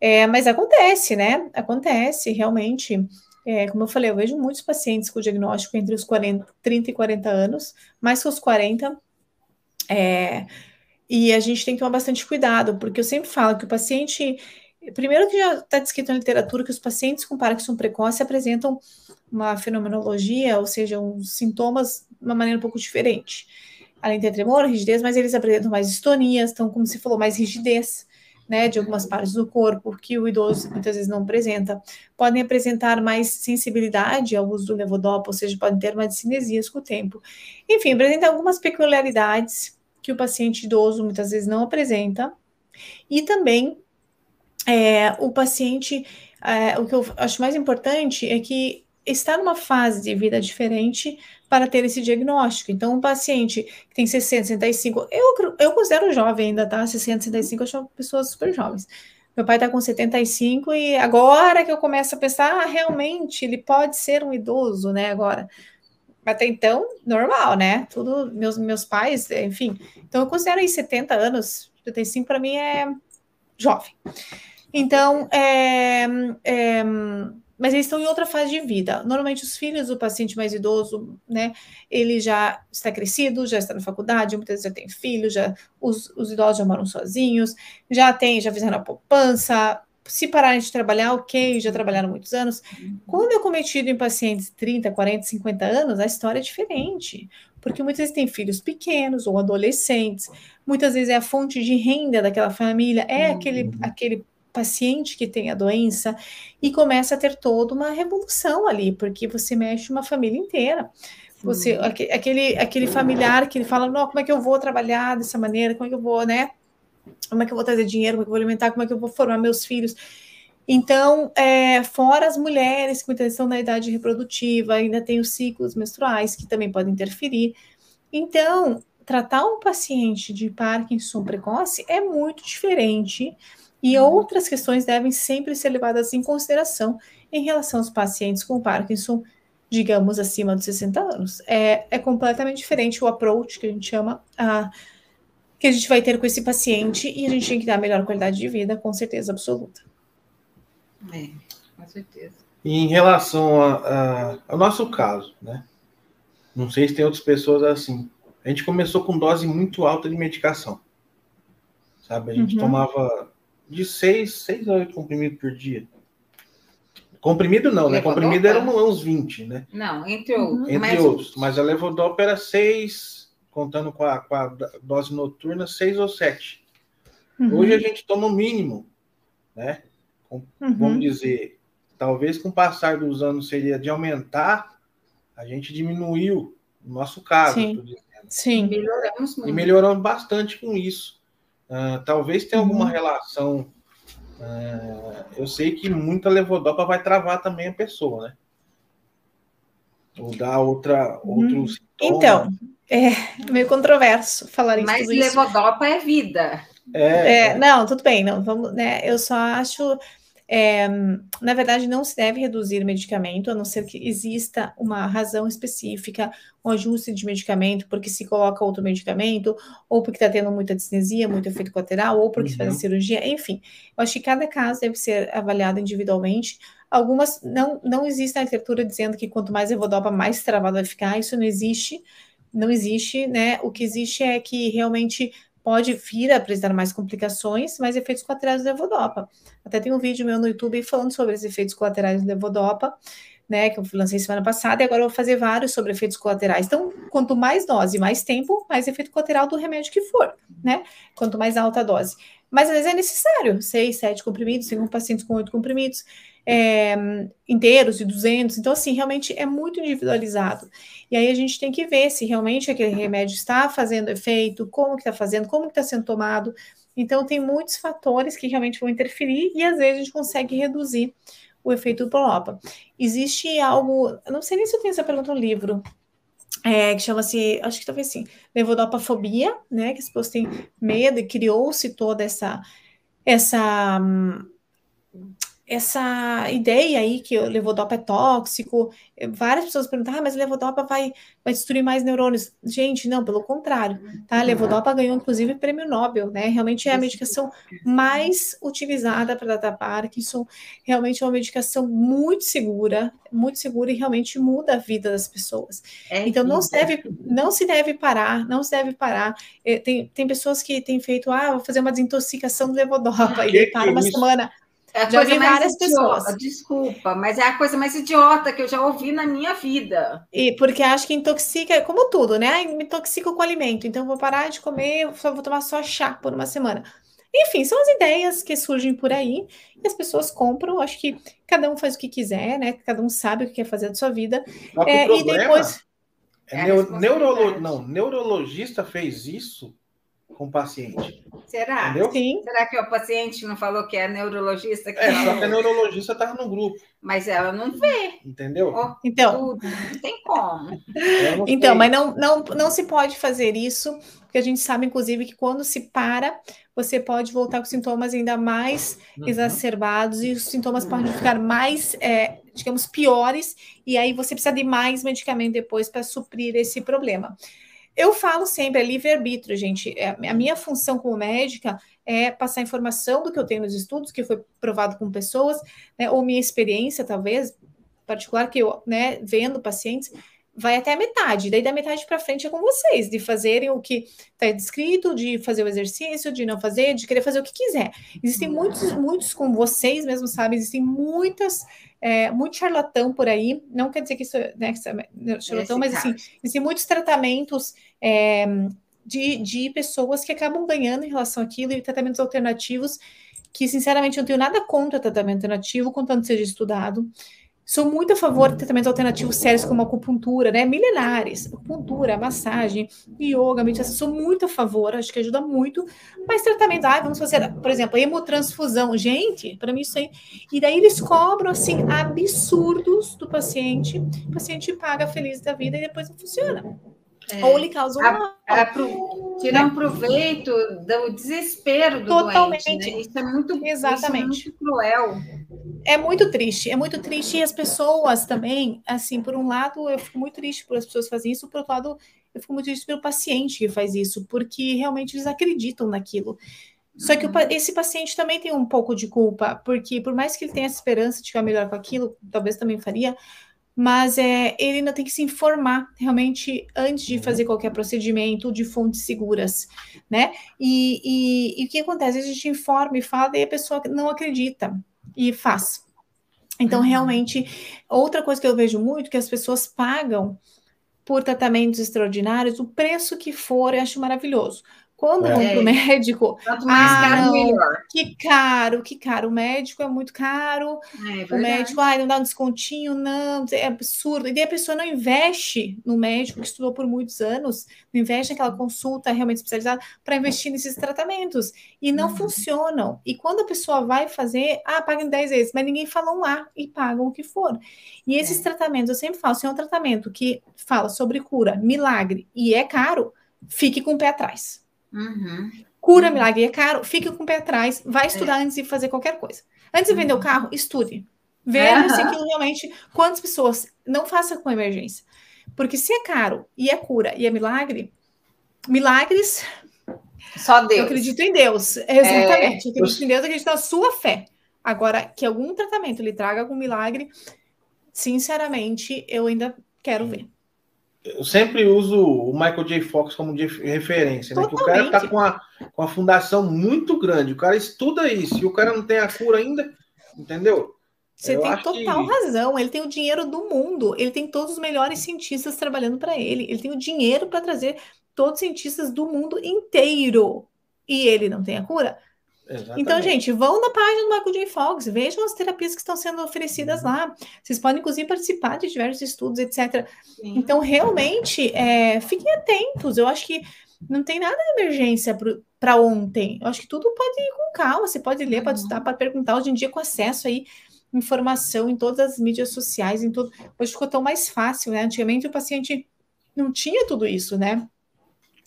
É, mas acontece, né? Acontece, realmente. É, como eu falei, eu vejo muitos pacientes com diagnóstico entre os 40, 30 e 40 anos, mais que os 40. É, e a gente tem que tomar bastante cuidado, porque eu sempre falo que o paciente. Primeiro, que já está descrito na literatura que os pacientes com Parkinson precoce apresentam uma fenomenologia, ou seja, uns sintomas de uma maneira um pouco diferente. Além de tremor, rigidez, mas eles apresentam mais distonias, então, como se falou, mais rigidez né, de algumas partes do corpo que o idoso muitas vezes não apresenta. Podem apresentar mais sensibilidade ao uso do levodopa, ou seja, podem ter mais cinesias com o tempo. Enfim, apresentam algumas peculiaridades que o paciente idoso muitas vezes não apresenta. E também é, o paciente, é, o que eu acho mais importante é que está numa fase de vida diferente para ter esse diagnóstico. Então, um paciente que tem 60, 65, eu, eu considero jovem ainda, tá? 60, 65, eu sou pessoas super jovens. Meu pai está com 75 e agora que eu começo a pensar, ah, realmente, ele pode ser um idoso, né? Agora. Até então, normal, né? Tudo, meus, meus pais, enfim. Então, eu considero aí 70 anos, 75 para mim é jovem. Então, é, é mas eles estão em outra fase de vida. Normalmente, os filhos do paciente mais idoso, né, ele já está crescido, já está na faculdade, muitas vezes já tem filhos, já, os, os idosos já moram sozinhos, já tem, já fizeram a poupança, se pararem de trabalhar, ok, já trabalharam muitos anos. Quando é cometido em pacientes de 30, 40, 50 anos, a história é diferente, porque muitas vezes tem filhos pequenos ou adolescentes, muitas vezes é a fonte de renda daquela família, é aquele, aquele paciente que tem a doença e começa a ter toda uma revolução ali, porque você mexe uma família inteira. Você, aquele, aquele familiar que ele fala, não, como é que eu vou trabalhar dessa maneira, como é que eu vou, né? Como é que eu vou trazer dinheiro, como é que eu vou alimentar, como é que eu vou formar meus filhos. Então, é, fora as mulheres que muitas vezes estão na idade reprodutiva, ainda tem os ciclos menstruais que também podem interferir. Então, tratar um paciente de Parkinson precoce é muito diferente e outras questões devem sempre ser levadas em consideração em relação aos pacientes com Parkinson, digamos, acima dos 60 anos. É, é completamente diferente o approach que a gente chama, a, que a gente vai ter com esse paciente e a gente tem que dar a melhor qualidade de vida, com certeza absoluta. É, com certeza. E em relação a, a, ao nosso caso, né? Não sei se tem outras pessoas assim. a gente começou com dose muito alta de medicação. Sabe? A gente uhum. tomava de 6, 6 a 8 comprimidos por dia. Comprimido não, né? Comprimido era uns 20, né? Não, entre outros. Entre outros. outros. Mas a levodopa era 6, contando com a, com a dose noturna, 6 ou 7. Uhum. Hoje a gente toma o mínimo, né? Com, uhum. Vamos dizer, talvez com o passar dos anos seria de aumentar, a gente diminuiu, no nosso caso, Sim. Sim. Melhoramos muito. E melhoramos bastante com isso. Uh, talvez tenha alguma uhum. relação é, eu sei que muita levodopa vai travar também a pessoa, né? Ou dar outra, outro hum. Então, é meio controverso falar isso. Mas levodopa é vida. É, é, é, não, tudo bem, não, vamos, né? Eu só acho é, na verdade, não se deve reduzir medicamento, a não ser que exista uma razão específica, um ajuste de medicamento, porque se coloca outro medicamento, ou porque está tendo muita disnesia, muito efeito colateral, ou porque uhum. se faz a cirurgia, enfim. Eu acho que cada caso deve ser avaliado individualmente. Algumas não, não existe na literatura dizendo que quanto mais evodopa, mais travado vai ficar, isso não existe. Não existe, né? O que existe é que realmente pode vir a apresentar mais complicações, mais efeitos colaterais do levodopa. Até tem um vídeo meu no YouTube falando sobre os efeitos colaterais do levodopa, né, que eu lancei semana passada, e agora eu vou fazer vários sobre efeitos colaterais. Então, quanto mais dose, mais tempo, mais efeito colateral do remédio que for, né? Quanto mais alta a dose. Mas às vezes é necessário, seis, sete comprimidos, tem pacientes com oito comprimidos é, inteiros de 200. Então, assim, realmente é muito individualizado. E aí a gente tem que ver se realmente aquele remédio está fazendo efeito, como que está fazendo, como que está sendo tomado. Então, tem muitos fatores que realmente vão interferir e às vezes a gente consegue reduzir o efeito do Prolopa. Existe algo, não sei nem se eu tenho essa pergunta no livro, é, que chama-se, acho que talvez sim, levodopafobia, né, que as pessoas têm medo e criou-se toda essa, essa, hum, essa ideia aí que o levodopa é tóxico, eh, várias pessoas perguntam, ah, mas o levodopa vai, vai destruir mais neurônios. Gente, não, pelo contrário, tá? A levodopa ganhou, inclusive, prêmio Nobel, né? Realmente é a medicação mais utilizada para tratar Parkinson, realmente é uma medicação muito segura, muito segura e realmente muda a vida das pessoas. É então, não se, deve, não se deve parar, não se deve parar. Eh, tem, tem pessoas que têm feito, ah, vou fazer uma desintoxicação do levodopa, ah, e para uma isso? semana é a já coisa mais várias idiota, pessoas. Desculpa, mas é a coisa mais idiota que eu já ouvi na minha vida. E porque acho que intoxica, como tudo, né? Me intoxica com o alimento. Então, vou parar de comer, só vou tomar só chá por uma semana. Enfim, são as ideias que surgem por aí e as pessoas compram. Acho que cada um faz o que quiser, né? Cada um sabe o que quer fazer da sua vida. É, e depois. É, é neuro, não, neurologista fez isso com o paciente. Será? Entendeu? Sim. Será que o paciente não falou que é neurologista? Que é, só que a neurologista estava no grupo. Mas ela não vê. Entendeu? Oh, então, tudo. não tem como. Então, mas não, não, não se pode fazer isso, porque a gente sabe, inclusive, que quando se para, você pode voltar com sintomas ainda mais uhum. exacerbados e os sintomas podem ficar mais, é, digamos, piores, e aí você precisa de mais medicamento depois para suprir esse problema. Eu falo sempre, é livre-arbítrio, gente. É, a minha função como médica é passar informação do que eu tenho nos estudos, que foi provado com pessoas, né, ou minha experiência, talvez, particular, que eu, né, vendo pacientes, vai até a metade. Daí da metade para frente é com vocês, de fazerem o que está descrito, de fazer o exercício, de não fazer, de querer fazer o que quiser. Existem muitos, muitos, como vocês mesmo sabem, existem muitas, é, muito charlatão por aí. Não quer dizer que isso, né, que é charlatão, mas assim, existem muitos tratamentos. É, de, de pessoas que acabam ganhando em relação àquilo e tratamentos alternativos que, sinceramente, eu não tenho nada contra tratamento alternativo, contanto seja estudado. Sou muito a favor de tratamentos alternativos sérios como acupuntura, né? Milenares, acupuntura, massagem, yoga, meditação. Sou muito a favor, acho que ajuda muito. Mas tratamento, ah, vamos fazer, por exemplo, hemotransfusão. Gente, para mim isso aí. E daí eles cobram, assim, absurdos do paciente. O paciente paga feliz da vida e depois não funciona. É, Ou lhe causa. A, a pro, tirar um proveito do desespero do Totalmente. doente. Né? Isso é muito, Exatamente. Isso é muito cruel. É muito triste, é muito triste. E as pessoas também, assim, por um lado, eu fico muito triste por as pessoas fazerem isso, por outro lado, eu fico muito triste pelo paciente que faz isso, porque realmente eles acreditam naquilo. Só que o, esse paciente também tem um pouco de culpa, porque por mais que ele tenha essa esperança de ficar melhor com aquilo, talvez também faria, mas é, ele ainda tem que se informar realmente antes de fazer qualquer procedimento de fontes seguras, né? E, e, e o que acontece? A gente informa e fala e a pessoa não acredita e faz. Então, uhum. realmente, outra coisa que eu vejo muito que as pessoas pagam por tratamentos extraordinários, o preço que for, eu acho maravilhoso. Quando é. vão para o médico, Quanto mais ah, caro, não, melhor. Que caro, que caro. O médico é muito caro. É, o médico, ai, não dá um descontinho, não, é absurdo. E daí a pessoa não investe no médico que estudou por muitos anos, não investe naquela consulta realmente especializada para investir nesses tratamentos. E não uhum. funcionam. E quando a pessoa vai fazer, ah, paga em 10 vezes, mas ninguém fala um A e pagam o que for. E esses é. tratamentos, eu sempre falo, se é um tratamento que fala sobre cura, milagre e é caro, fique com o pé atrás. Uhum. Cura, uhum. milagre é caro, fique com o pé atrás, vai estudar é. antes de fazer qualquer coisa. Antes de vender o uhum. carro, estude. Veja se aquilo realmente. Quantas pessoas. Não faça com emergência. Porque se é caro e é cura e é milagre, milagres. Só Deus. Eu acredito em Deus. Exatamente. É... Eu acredito em Deus, eu acredito na sua fé. Agora, que algum tratamento lhe traga algum milagre, sinceramente, eu ainda quero ver eu sempre uso o Michael J. Fox como referência, né? Que o cara tá com a, com a fundação muito grande, o cara estuda isso, e o cara não tem a cura ainda, entendeu? Você eu tem total que... razão. Ele tem o dinheiro do mundo, ele tem todos os melhores cientistas trabalhando para ele, ele tem o dinheiro para trazer todos os cientistas do mundo inteiro. E ele não tem a cura? Exatamente. Então, gente, vão na página do Michael J. Fox, vejam as terapias que estão sendo oferecidas uhum. lá. Vocês podem, inclusive, participar de diversos estudos, etc. Sim. Então, realmente, é, fiquem atentos. Eu acho que não tem nada de emergência para ontem. Eu acho que tudo pode ir com calma. Você pode ler, uhum. pode estudar, pode perguntar. Hoje em dia, com acesso aí, informação em todas as mídias sociais, em tudo. Hoje ficou tão mais fácil, né? Antigamente o paciente não tinha tudo isso, né?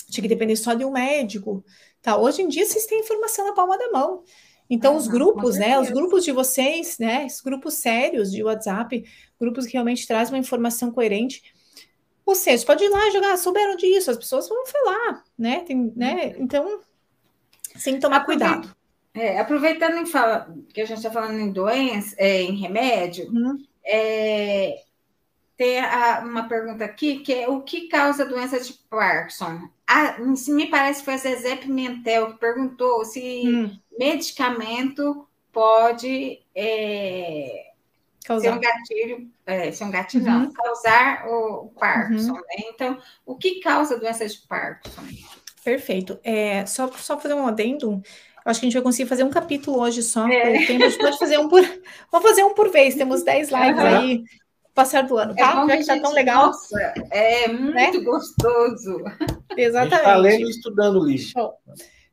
Tinha que depender só de um médico. Tá? Hoje em dia vocês têm informação na palma da mão. Então, os grupos, né? Os grupos de vocês, né? Os grupos sérios de WhatsApp, grupos que realmente trazem uma informação coerente. Vocês pode ir lá jogar, souberam disso, as pessoas vão falar, né? Tem, né? Uhum. Então, sem tomar cuidado. É, aproveitando em fala, que a gente está falando em doença, é, em remédio, uhum. é, tem a, uma pergunta aqui que é o que causa a doença de Parkinson? Ah, me parece que foi a Zezé Pimentel que perguntou se hum. medicamento pode é, ser um gatilho, é, ser um gatilho, uhum. não, causar o Parkinson. Uhum. Né? Então, o que causa a doença de Parkinson? Perfeito. É, só, só fazer um adendo. Acho que a gente vai conseguir fazer um capítulo hoje só. É. Tempo, a gente pode fazer um por. Vamos fazer um por vez. Temos 10 lives uhum. aí passar do ano, é tá? É Já que tá tão legal. Nossa, é muito né? gostoso. Exatamente. Está lendo e estudando o livro. Show.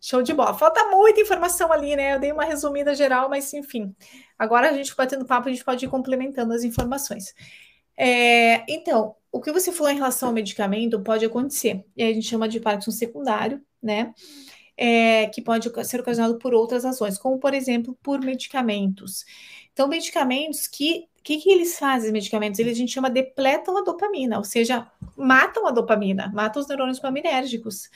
Show de bola. Falta muita informação ali, né? Eu dei uma resumida geral, mas enfim. Agora a gente batendo papo, a gente pode ir complementando as informações. É, então, o que você falou em relação ao medicamento pode acontecer. E a gente chama de Parkinson secundário, né? É, que pode ser ocasionado por outras razões, como por exemplo, por medicamentos. Então, medicamentos que que, que eles fazem, os medicamentos? Eles a gente chama depletam a dopamina, ou seja, matam a dopamina, matam os neurônios dopaminérgicos.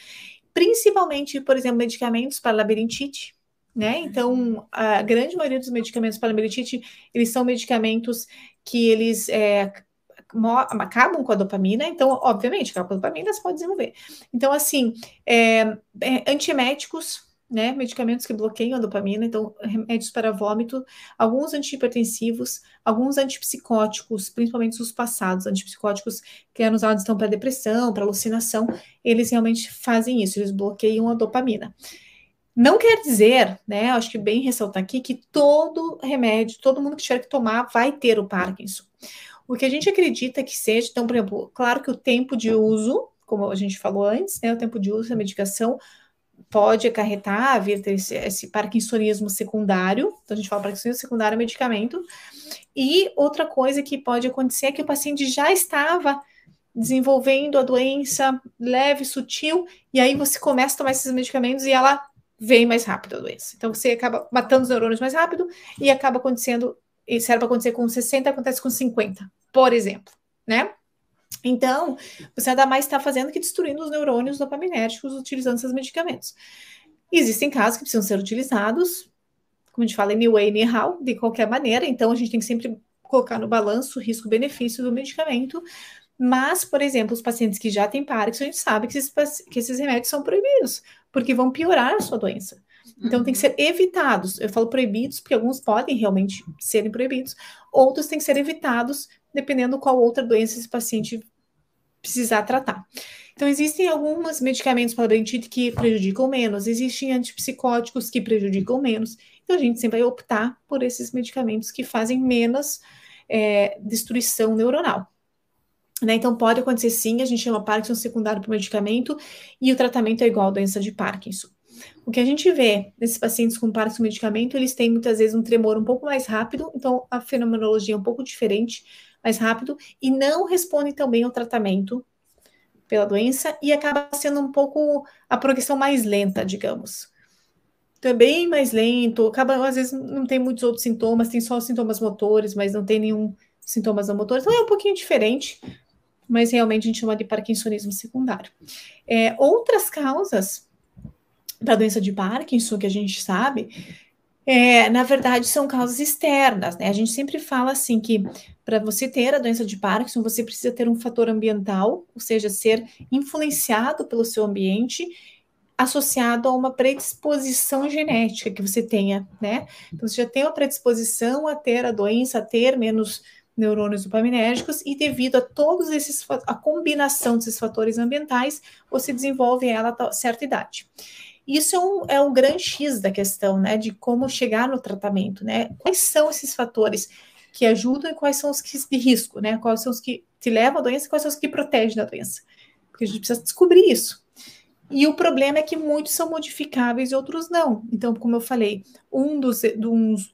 Principalmente, por exemplo, medicamentos para labirintite, né? Então, a grande maioria dos medicamentos para labirintite, eles são medicamentos que eles é, acabam com a dopamina, então, obviamente, acabam com a dopamina, você pode desenvolver. Então, assim, é, é, antieméticos, né? Medicamentos que bloqueiam a dopamina, então remédios para vômito, alguns antihipertensivos, alguns antipsicóticos, principalmente os passados, antipsicóticos que eram usados então para depressão, para alucinação, eles realmente fazem isso, eles bloqueiam a dopamina. Não quer dizer, né? Acho que bem ressaltar aqui que todo remédio, todo mundo que tiver que tomar vai ter o Parkinson. O que a gente acredita que seja, então, por exemplo, claro que o tempo de uso, como a gente falou antes, né? O tempo de uso da medicação pode acarretar, vir ter esse, esse parkinsonismo secundário, então a gente fala parkinsonismo secundário é medicamento, e outra coisa que pode acontecer é que o paciente já estava desenvolvendo a doença leve, sutil, e aí você começa a tomar esses medicamentos e ela vem mais rápido a doença. Então você acaba matando os neurônios mais rápido e acaba acontecendo, isso era para acontecer com 60, acontece com 50, por exemplo, né? Então, você ainda mais está fazendo que destruindo os neurônios dopaminérgicos utilizando esses medicamentos. Existem casos que precisam ser utilizados, como a gente fala, anyway, anyhow, de qualquer maneira, então a gente tem que sempre colocar no balanço o risco-benefício do medicamento, mas, por exemplo, os pacientes que já têm Parkinson, a gente sabe que esses, que esses remédios são proibidos, porque vão piorar a sua doença. Então, tem que ser evitados. Eu falo proibidos, porque alguns podem realmente serem proibidos, outros têm que ser evitados, dependendo qual outra doença esse paciente precisar tratar. Então, existem alguns medicamentos para labirintite que prejudicam menos, existem antipsicóticos que prejudicam menos. Então, a gente sempre vai optar por esses medicamentos que fazem menos é, destruição neuronal. Né? Então, pode acontecer sim, a gente chama Parkinson secundário para o medicamento e o tratamento é igual à doença de Parkinson. O que a gente vê nesses pacientes com Parkinson medicamento, eles têm muitas vezes um tremor um pouco mais rápido, então a fenomenologia é um pouco diferente, mais rápido, e não respondem também ao tratamento pela doença e acaba sendo um pouco a progressão mais lenta, digamos. Então é mais lento, acaba, às vezes não tem muitos outros sintomas, tem só sintomas motores, mas não tem nenhum sintomas não motores, então é um pouquinho diferente, mas realmente a gente chama de parkinsonismo secundário. É, outras causas da doença de Parkinson, que a gente sabe, é, na verdade, são causas externas, né? A gente sempre fala assim que para você ter a doença de Parkinson, você precisa ter um fator ambiental, ou seja, ser influenciado pelo seu ambiente, associado a uma predisposição genética que você tenha, né? Então, você já tem uma predisposição a ter a doença, a ter menos neurônios dopaminérgicos e devido a todos esses a combinação desses fatores ambientais, você desenvolve ela a certa idade. Isso é um, é um grande X da questão, né, de como chegar no tratamento, né? Quais são esses fatores que ajudam e quais são os que de risco, né? Quais são os que te levam à doença e quais são os que protegem da doença? Porque a gente precisa descobrir isso. E o problema é que muitos são modificáveis e outros não. Então, como eu falei, um dos,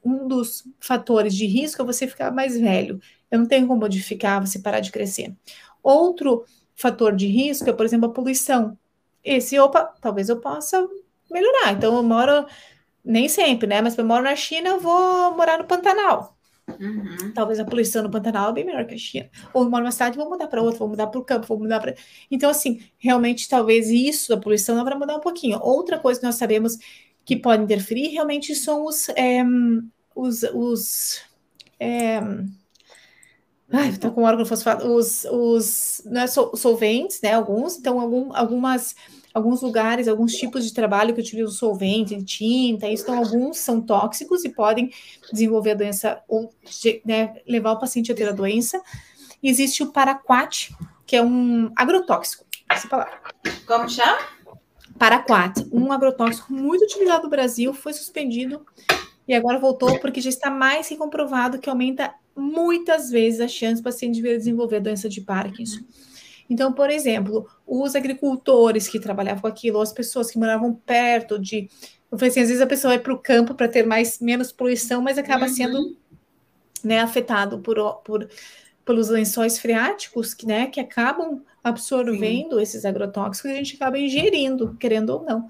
um dos fatores de risco é você ficar mais velho. Eu não tenho como modificar, você parar de crescer. Outro fator de risco é, por exemplo, a poluição. Esse, opa, talvez eu possa melhorar. Então, eu moro, nem sempre, né? Mas eu moro na China, eu vou morar no Pantanal. Uhum. Talvez a poluição no Pantanal é bem melhor que a China. Ou moro numa cidade, vou mudar para outra, vou mudar para o campo, vou mudar para. Então, assim, realmente, talvez isso da poluição dá para mudar um pouquinho. Outra coisa que nós sabemos que pode interferir realmente são os. É, os, os é, Ai, estou com órgão fosfato. Os, os né, solventes, né? Alguns, então, algum, algumas alguns lugares, alguns tipos de trabalho que utilizam solvente, tinta, isso, então alguns são tóxicos e podem desenvolver a doença ou né, levar o paciente a ter a doença. existe o paraquat, que é um agrotóxico, essa palavra. Como chama? Paraquat, um agrotóxico muito utilizado no Brasil, foi suspendido e agora voltou porque já está mais que comprovado que aumenta muitas vezes a chance do paciente de desenvolver doença de Parkinson. Então, por exemplo, os agricultores que trabalhavam com aquilo, as pessoas que moravam perto de. Eu falei assim, às vezes a pessoa vai para o campo para ter mais menos poluição, mas acaba uhum. sendo né, afetado por, por, pelos lençóis freáticos, que, né, que acabam absorvendo Sim. esses agrotóxicos e a gente acaba ingerindo, querendo ou não.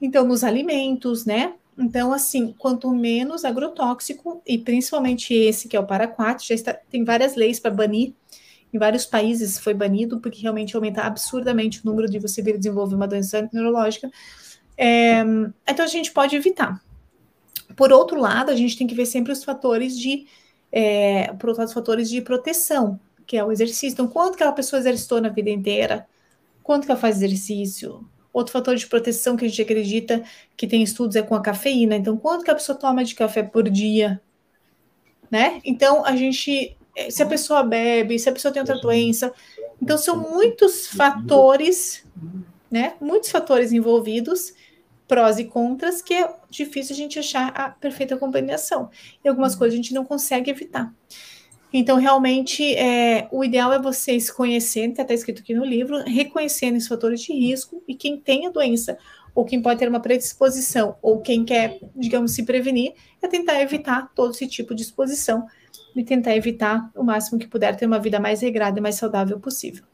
Então, nos alimentos, né? Então, assim, quanto menos agrotóxico, e principalmente esse que é o paraquat, já está, tem várias leis para banir em vários países foi banido, porque realmente aumenta absurdamente o número de você vir desenvolver uma doença neurológica. É, então a gente pode evitar. Por outro lado, a gente tem que ver sempre os fatores de, é, por outro lado, os fatores de proteção, que é o exercício. Então, quanto que aquela pessoa exercitou na vida inteira? Quanto que ela faz exercício? Outro fator de proteção que a gente acredita que tem estudos é com a cafeína. Então, quanto que a pessoa toma de café por dia? Né? Então, a gente se a pessoa bebe, se a pessoa tem outra doença. Então, são muitos fatores, né? Muitos fatores envolvidos, prós e contras, que é difícil a gente achar a perfeita combinação. E algumas coisas a gente não consegue evitar. Então, realmente, é, o ideal é vocês conhecerem, está escrito aqui no livro, reconhecendo os fatores de risco e quem tem a doença, ou quem pode ter uma predisposição, ou quem quer, digamos, se prevenir, é tentar evitar todo esse tipo de exposição e tentar evitar o máximo que puder ter uma vida mais regrada e mais saudável possível.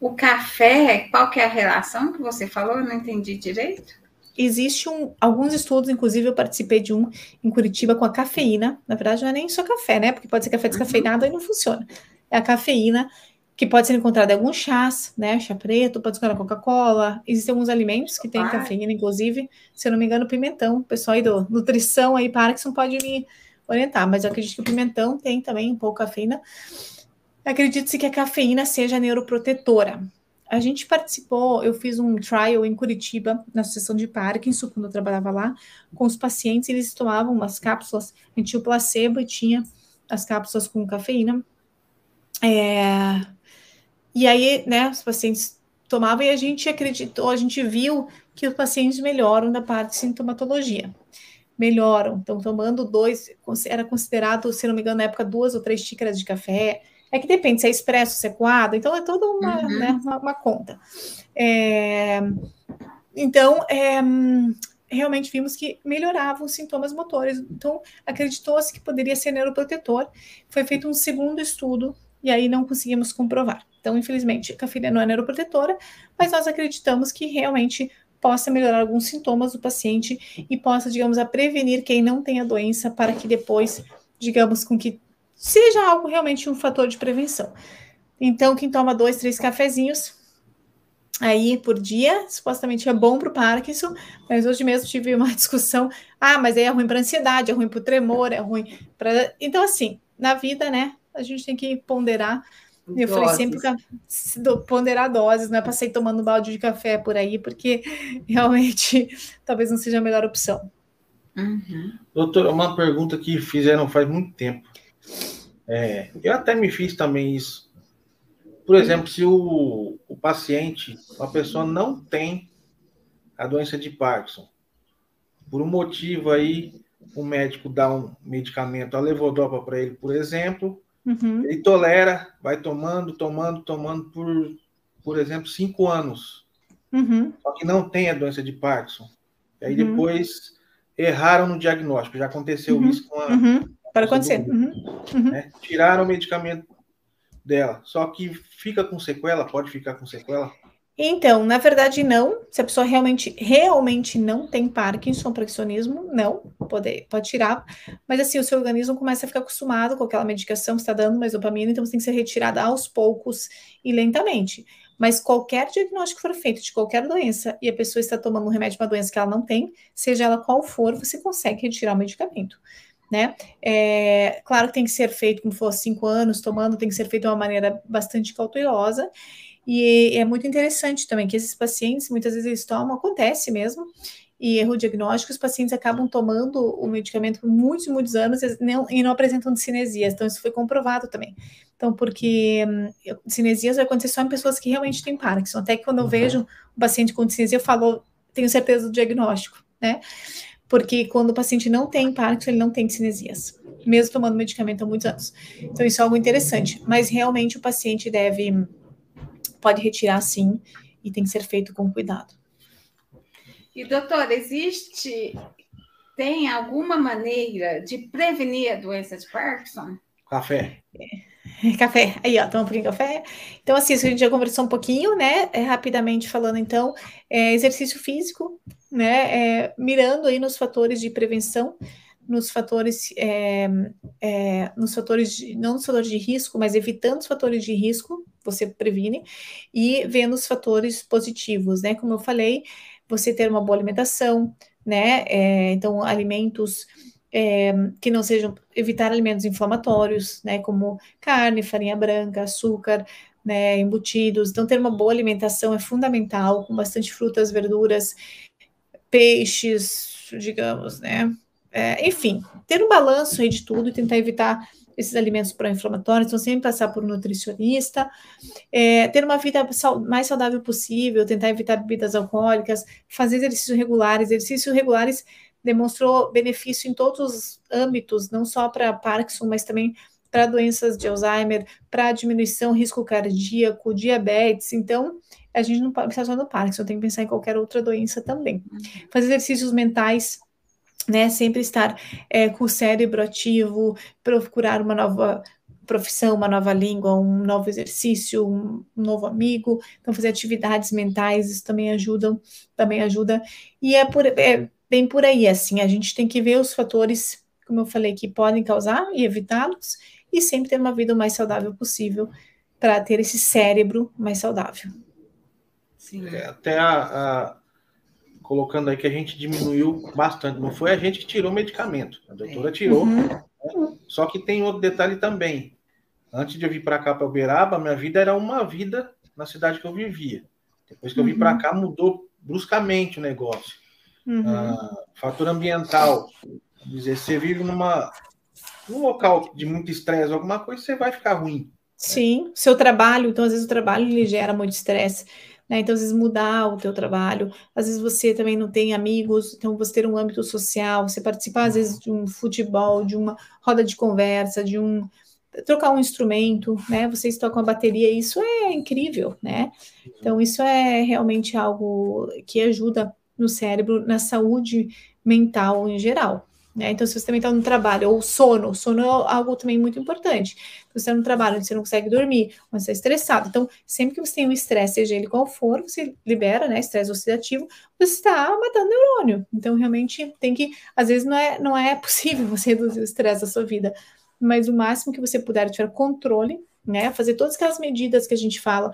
O café, qual que é a relação que você falou? Eu não entendi direito. Existe um, alguns estudos, inclusive eu participei de um em Curitiba com a cafeína. Na verdade, não é nem só café, né? Porque pode ser café descafeinado uhum. e não funciona. É a cafeína que pode ser encontrada em alguns chás, né? Chá preto, pode ser na Coca-Cola. Existem alguns alimentos que têm cafeína, inclusive, se eu não me engano, pimentão. O pessoal aí do nutrição aí, Parkinson, pode me orientar, mas eu acredito que o pimentão tem também um pouco cafeína. Acredito-se que a cafeína seja neuroprotetora. A gente participou, eu fiz um trial em Curitiba, na Associação de Parkinson, quando eu trabalhava lá, com os pacientes, eles tomavam umas cápsulas, a gente tinha o placebo e tinha as cápsulas com cafeína. É, e aí, né, os pacientes tomavam e a gente acreditou, a gente viu que os pacientes melhoram da parte de sintomatologia. Melhoram, então tomando dois, era considerado, se não me engano, na época, duas ou três xícaras de café. É que depende se é expresso, se é coado, então é toda uma, uhum. né, uma, uma conta. É, então, é, realmente vimos que melhoravam os sintomas motores. Então, acreditou-se que poderia ser neuroprotetor. Foi feito um segundo estudo e aí não conseguimos comprovar. Então, infelizmente, a cafeína não é neuroprotetora, mas nós acreditamos que realmente possa melhorar alguns sintomas do paciente e possa, digamos, a prevenir quem não tem a doença para que depois, digamos, com que seja algo realmente um fator de prevenção. Então, quem toma dois, três cafezinhos aí por dia, supostamente é bom para o Parkinson, mas hoje mesmo tive uma discussão, ah, mas aí é ruim para ansiedade, é ruim para o tremor, é ruim para... Então, assim, na vida, né, a gente tem que ponderar eu falei sempre ponderar doses, não é para sair tomando balde de café por aí, porque realmente talvez não seja a melhor opção. Uhum. Doutora, uma pergunta que fizeram faz muito tempo. É, eu até me fiz também isso. Por exemplo, se o, o paciente, uma pessoa não tem a doença de Parkinson, por um motivo aí, o médico dá um medicamento, a levodopa para ele, por exemplo, Uhum. Ele tolera, vai tomando, tomando, tomando por, por exemplo, cinco anos. Uhum. Só que não tem a doença de Parkinson. E aí uhum. depois erraram no diagnóstico. Já aconteceu uhum. isso com a. Uhum. Para acontecer. Uhum. Né? Tiraram o medicamento dela. Só que fica com sequela, pode ficar com sequela. Então, na verdade, não. Se a pessoa realmente, realmente não tem Parkinson, Parkinsonismo, não, pode, pode tirar. Mas assim, o seu organismo começa a ficar acostumado com aquela medicação que está dando mais dopamina, então você tem que ser retirada aos poucos e lentamente. Mas qualquer diagnóstico que for feito de qualquer doença e a pessoa está tomando um remédio para uma doença que ela não tem, seja ela qual for, você consegue retirar o medicamento. Né? É, claro que tem que ser feito, como for cinco anos tomando, tem que ser feito de uma maneira bastante cautelosa. E é muito interessante também que esses pacientes, muitas vezes eles tomam, acontece mesmo, e erro diagnóstico, os pacientes acabam tomando o medicamento por muitos, muitos anos e não, e não apresentam cinesias. Então, isso foi comprovado também. Então, porque hum, cinesias vai acontecer só em pessoas que realmente têm Parkinson. Até que quando eu uhum. vejo um paciente com cinesia, eu falo, tenho certeza do diagnóstico, né? Porque quando o paciente não tem Parkinson, ele não tem cinesias, mesmo tomando medicamento há muitos anos. Então, isso é algo interessante. Mas realmente o paciente deve pode retirar sim e tem que ser feito com cuidado. E doutor, existe tem alguma maneira de prevenir a doença de Parkinson? Café. É, café. Aí, ó, toma um pouquinho de café. Então, assim, a gente já conversou um pouquinho, né? É, rapidamente falando, então, é, exercício físico, né? É, mirando aí nos fatores de prevenção nos fatores, é, é, nos fatores, de, não nos fatores de risco, mas evitando os fatores de risco, você previne, e vendo os fatores positivos, né? Como eu falei, você ter uma boa alimentação, né? É, então, alimentos é, que não sejam, evitar alimentos inflamatórios, né? Como carne, farinha branca, açúcar, né? Embutidos. Então, ter uma boa alimentação é fundamental, com bastante frutas, verduras, peixes, digamos, né? É, enfim, ter um balanço aí de tudo e tentar evitar esses alimentos pró-inflamatórios, então sempre passar por um nutricionista, é, ter uma vida mais saudável possível, tentar evitar bebidas alcoólicas, fazer exercícios regulares. Exercícios regulares demonstrou benefício em todos os âmbitos, não só para Parkinson, mas também para doenças de Alzheimer, para diminuição risco cardíaco, diabetes. Então, a gente não pode pensar só no Parkinson, tem que pensar em qualquer outra doença também. Uhum. Fazer exercícios mentais né? Sempre estar é, com o cérebro ativo, procurar uma nova profissão, uma nova língua, um novo exercício, um, novo amigo. Então, fazer atividades mentais, isso também ajuda, também ajuda. E é, por, é bem por aí, assim, a gente tem que ver os fatores, como eu falei, que podem causar e evitá-los, e sempre ter uma vida o mais saudável possível para ter esse cérebro mais saudável. Sim. É, até a, a colocando aí que a gente diminuiu bastante. Não foi a gente que tirou o medicamento, a doutora tirou. Uhum. Né? Só que tem outro detalhe também. Antes de eu vir para cá, para Uberaba, minha vida era uma vida na cidade que eu vivia. Depois que eu vim uhum. para cá, mudou bruscamente o negócio. Uhum. Ah, fator ambiental. Dizer, você vive numa, num local de muito estresse, alguma coisa, você vai ficar ruim. Sim, né? seu trabalho, então às vezes o trabalho lhe gera muito estresse. Né? Então, às vezes, mudar o teu trabalho, às vezes você também não tem amigos, então você ter um âmbito social, você participar, às vezes, de um futebol, de uma roda de conversa, de um trocar um instrumento, né? Vocês tocam a bateria, isso é incrível, né? Então, isso é realmente algo que ajuda no cérebro, na saúde mental em geral. Né? Então, se você também está no trabalho, ou sono, sono é algo também muito importante. Você está no trabalho onde você não consegue dormir, onde você está estressado. Então, sempre que você tem um estresse, seja ele qual for, você libera, né? Estresse oxidativo, você está matando neurônio. Então, realmente tem que, às vezes, não é, não é possível você reduzir o estresse da sua vida, mas o máximo que você puder tiver controle, né? Fazer todas aquelas medidas que a gente fala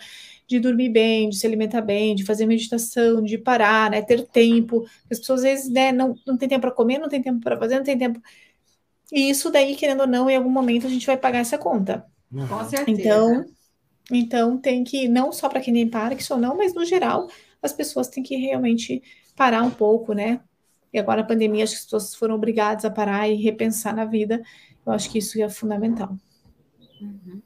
de dormir bem, de se alimentar bem, de fazer meditação, de parar, né, ter tempo. As pessoas às vezes né, não, não tem tempo para comer, não tem tempo para fazer, não tem tempo. E isso daí, querendo ou não, em algum momento a gente vai pagar essa conta. Uhum. Com certeza. Então, então tem que, não só para quem tem Parkinson, não, mas no geral, as pessoas têm que realmente parar um pouco, né? E agora a pandemia, acho que as pessoas foram obrigadas a parar e repensar na vida. Eu acho que isso é fundamental. Uhum.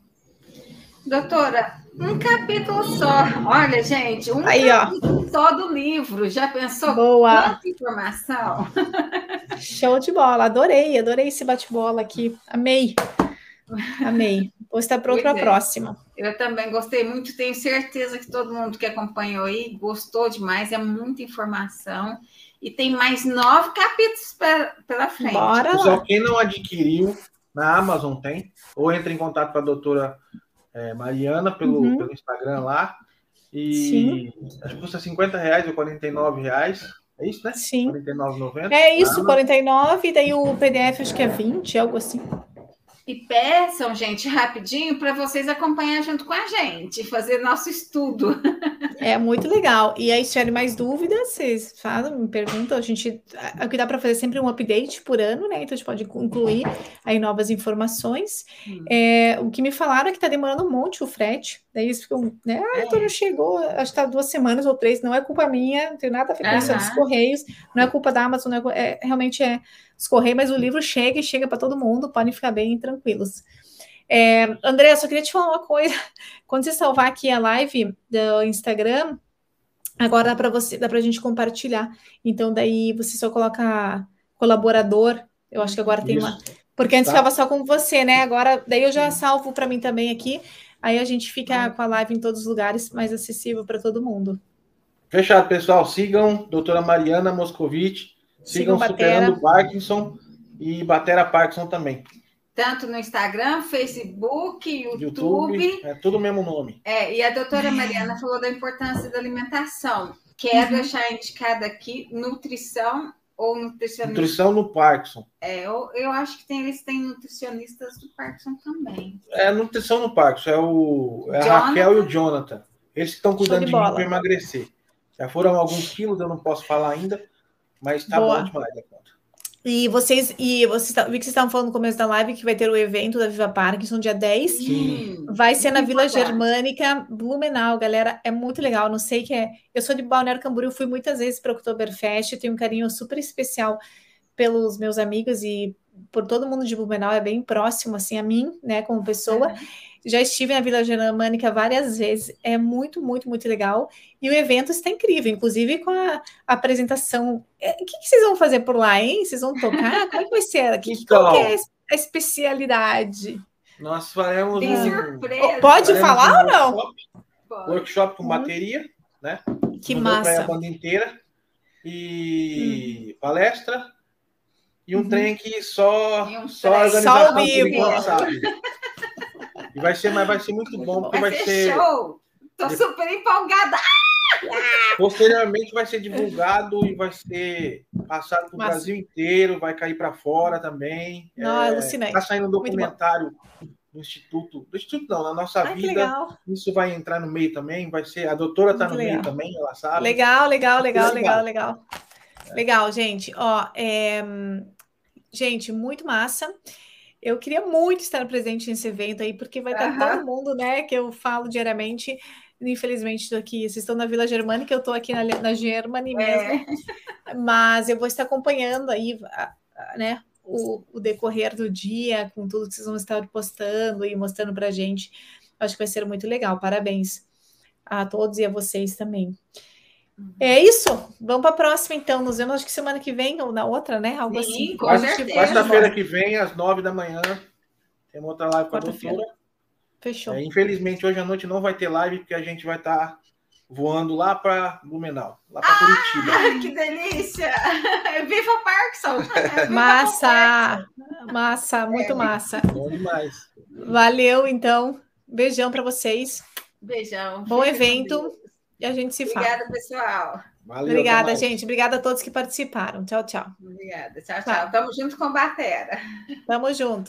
Doutora, um capítulo só. Olha, gente, um Aí, capítulo ó. só do livro. Já pensou Boa. quanta informação? Show de bola. Adorei, adorei esse bate-bola aqui. Amei. Amei. Vou estar pronto para a é. próxima. Eu também gostei muito. Tenho certeza que todo mundo que acompanhou aí gostou demais. É muita informação. E tem mais nove capítulos pela frente. Bora Pessoal, quem não adquiriu, na Amazon tem. Ou entra em contato com a doutora é, Mariana pelo, uhum. pelo Instagram lá. E Sim. acho que custa 50 reais ou 49 reais. É isso, né? Sim. 49,90. É isso, ah, 49, e daí o PDF acho que é 20, algo assim. E peçam, gente, rapidinho, para vocês acompanhar junto com a gente, fazer nosso estudo. É muito legal. E aí, se tiverem mais dúvidas, vocês fazem, me perguntam. A gente, o que dá para fazer é sempre um update por ano, né? Então a gente pode incluir aí novas informações. Hum. É, o que me falaram é que está demorando um monte o frete. Daí eles ficam, né? Ah, então não chegou, acho que está duas semanas ou três, não é culpa minha, não tem nada a ver com isso, é dos Correios, não é culpa da Amazon, é, é, realmente é os Correios, mas o livro chega e chega para todo mundo, podem ficar bem tranquilos. É, André, eu só queria te falar uma coisa. Quando você salvar aqui a live do Instagram, agora dá para você, dá para a gente compartilhar. Então, daí você só coloca colaborador. Eu acho que agora tem Isso. uma. Porque antes tá. ficava só com você, né? Agora, daí eu já salvo para mim também aqui. Aí a gente fica com a live em todos os lugares, mais acessível para todo mundo. Fechado, pessoal. Sigam doutora Mariana Moscovitch Sigam, Sigam Superando Parkinson e Batera Parkinson também. Tanto no Instagram, Facebook, YouTube. YouTube é tudo o mesmo nome. É, e a doutora Mariana falou da importância da alimentação. Quero uhum. deixar indicada aqui nutrição ou nutricionista. Nutrição no Parkinson. É, eu, eu acho que tem, eles têm nutricionistas do Parkinson também. É, nutrição no Parkinson. É, o, é a Raquel e o Jonathan. Eles que estão cuidando de, de mim para emagrecer. Já foram alguns quilos, eu não posso falar ainda. Mas tá Boa. bom demais a conta. E vocês, e vocês, vi que vocês estavam falando no começo da live que vai ter o evento da Viva Parkinson dia 10. Sim. Vai ser na Vila Germânica, Blumenau, galera. É muito legal. Não sei que é. Eu sou de Balneário Camboriú, fui muitas vezes para o Oktoberfest, tenho um carinho super especial pelos meus amigos e por todo mundo de Blumenau, é bem próximo assim a mim, né, como pessoa. É. Já estive na Vila Germânica várias vezes, é muito, muito, muito legal. E o evento está incrível, inclusive com a, apresentação. É, o que, que, vocês vão fazer por lá, hein? Vocês vão tocar? Como é que vai ser? Que, então, qual que é a especialidade? Nós faremos Tem um, surpresa. Pode faremos falar um ou não? Workshop, workshop com hum. bateria, né? Que massa. A banda inteira. E hum. palestra. E um uhum. trem que só, um só a organização só vivo. sabe. E vai ser, mas vai ser muito bom, porque vai, vai ser. Show! Tô super empolgada! Posteriormente vai ser divulgado e vai ser passado para o Brasil inteiro, vai cair para fora também. Não, é, Está saindo um documentário no Instituto, do Instituto não, na nossa Ai, vida. Isso vai entrar no meio também, vai ser. A doutora está no legal. meio também, ela sabe. Legal, legal, legal, legal, legal. É. Legal, gente. Ó, é... gente, muito massa. Eu queria muito estar presente nesse evento aí, porque vai estar uhum. todo mundo, né? Que eu falo diariamente. Infelizmente, estou aqui. Vocês estão na Vila Germânica, eu estou aqui na, na Germany mesmo. É. Mas eu vou estar acompanhando aí, né? O, o, decorrer do dia, com tudo que vocês vão estar postando e mostrando para a gente. Acho que vai ser muito legal. Parabéns a todos e a vocês também. É isso. Vamos para a próxima, então. Nos vemos, acho que semana que vem ou na outra, né? Algo Sim, assim. Quarta-feira que vem, às nove da manhã, tem outra live com a doutora. Fechou. É, infelizmente, hoje à noite não vai ter live, porque a gente vai estar tá voando lá para Blumenau, lá para ah, Curitiba. Que delícia! Viva Parkinson! Viva massa! Massa, muito é. massa. Bom demais. Valeu, então. Beijão para vocês. Beijão. Bom evento. E a gente se Obrigada, fala. Obrigada, pessoal. Valeu, Obrigada, gente. Obrigada a todos que participaram. Tchau, tchau. Obrigada. Tchau, tchau. tchau. Tamo junto com a Batera. Tamo junto.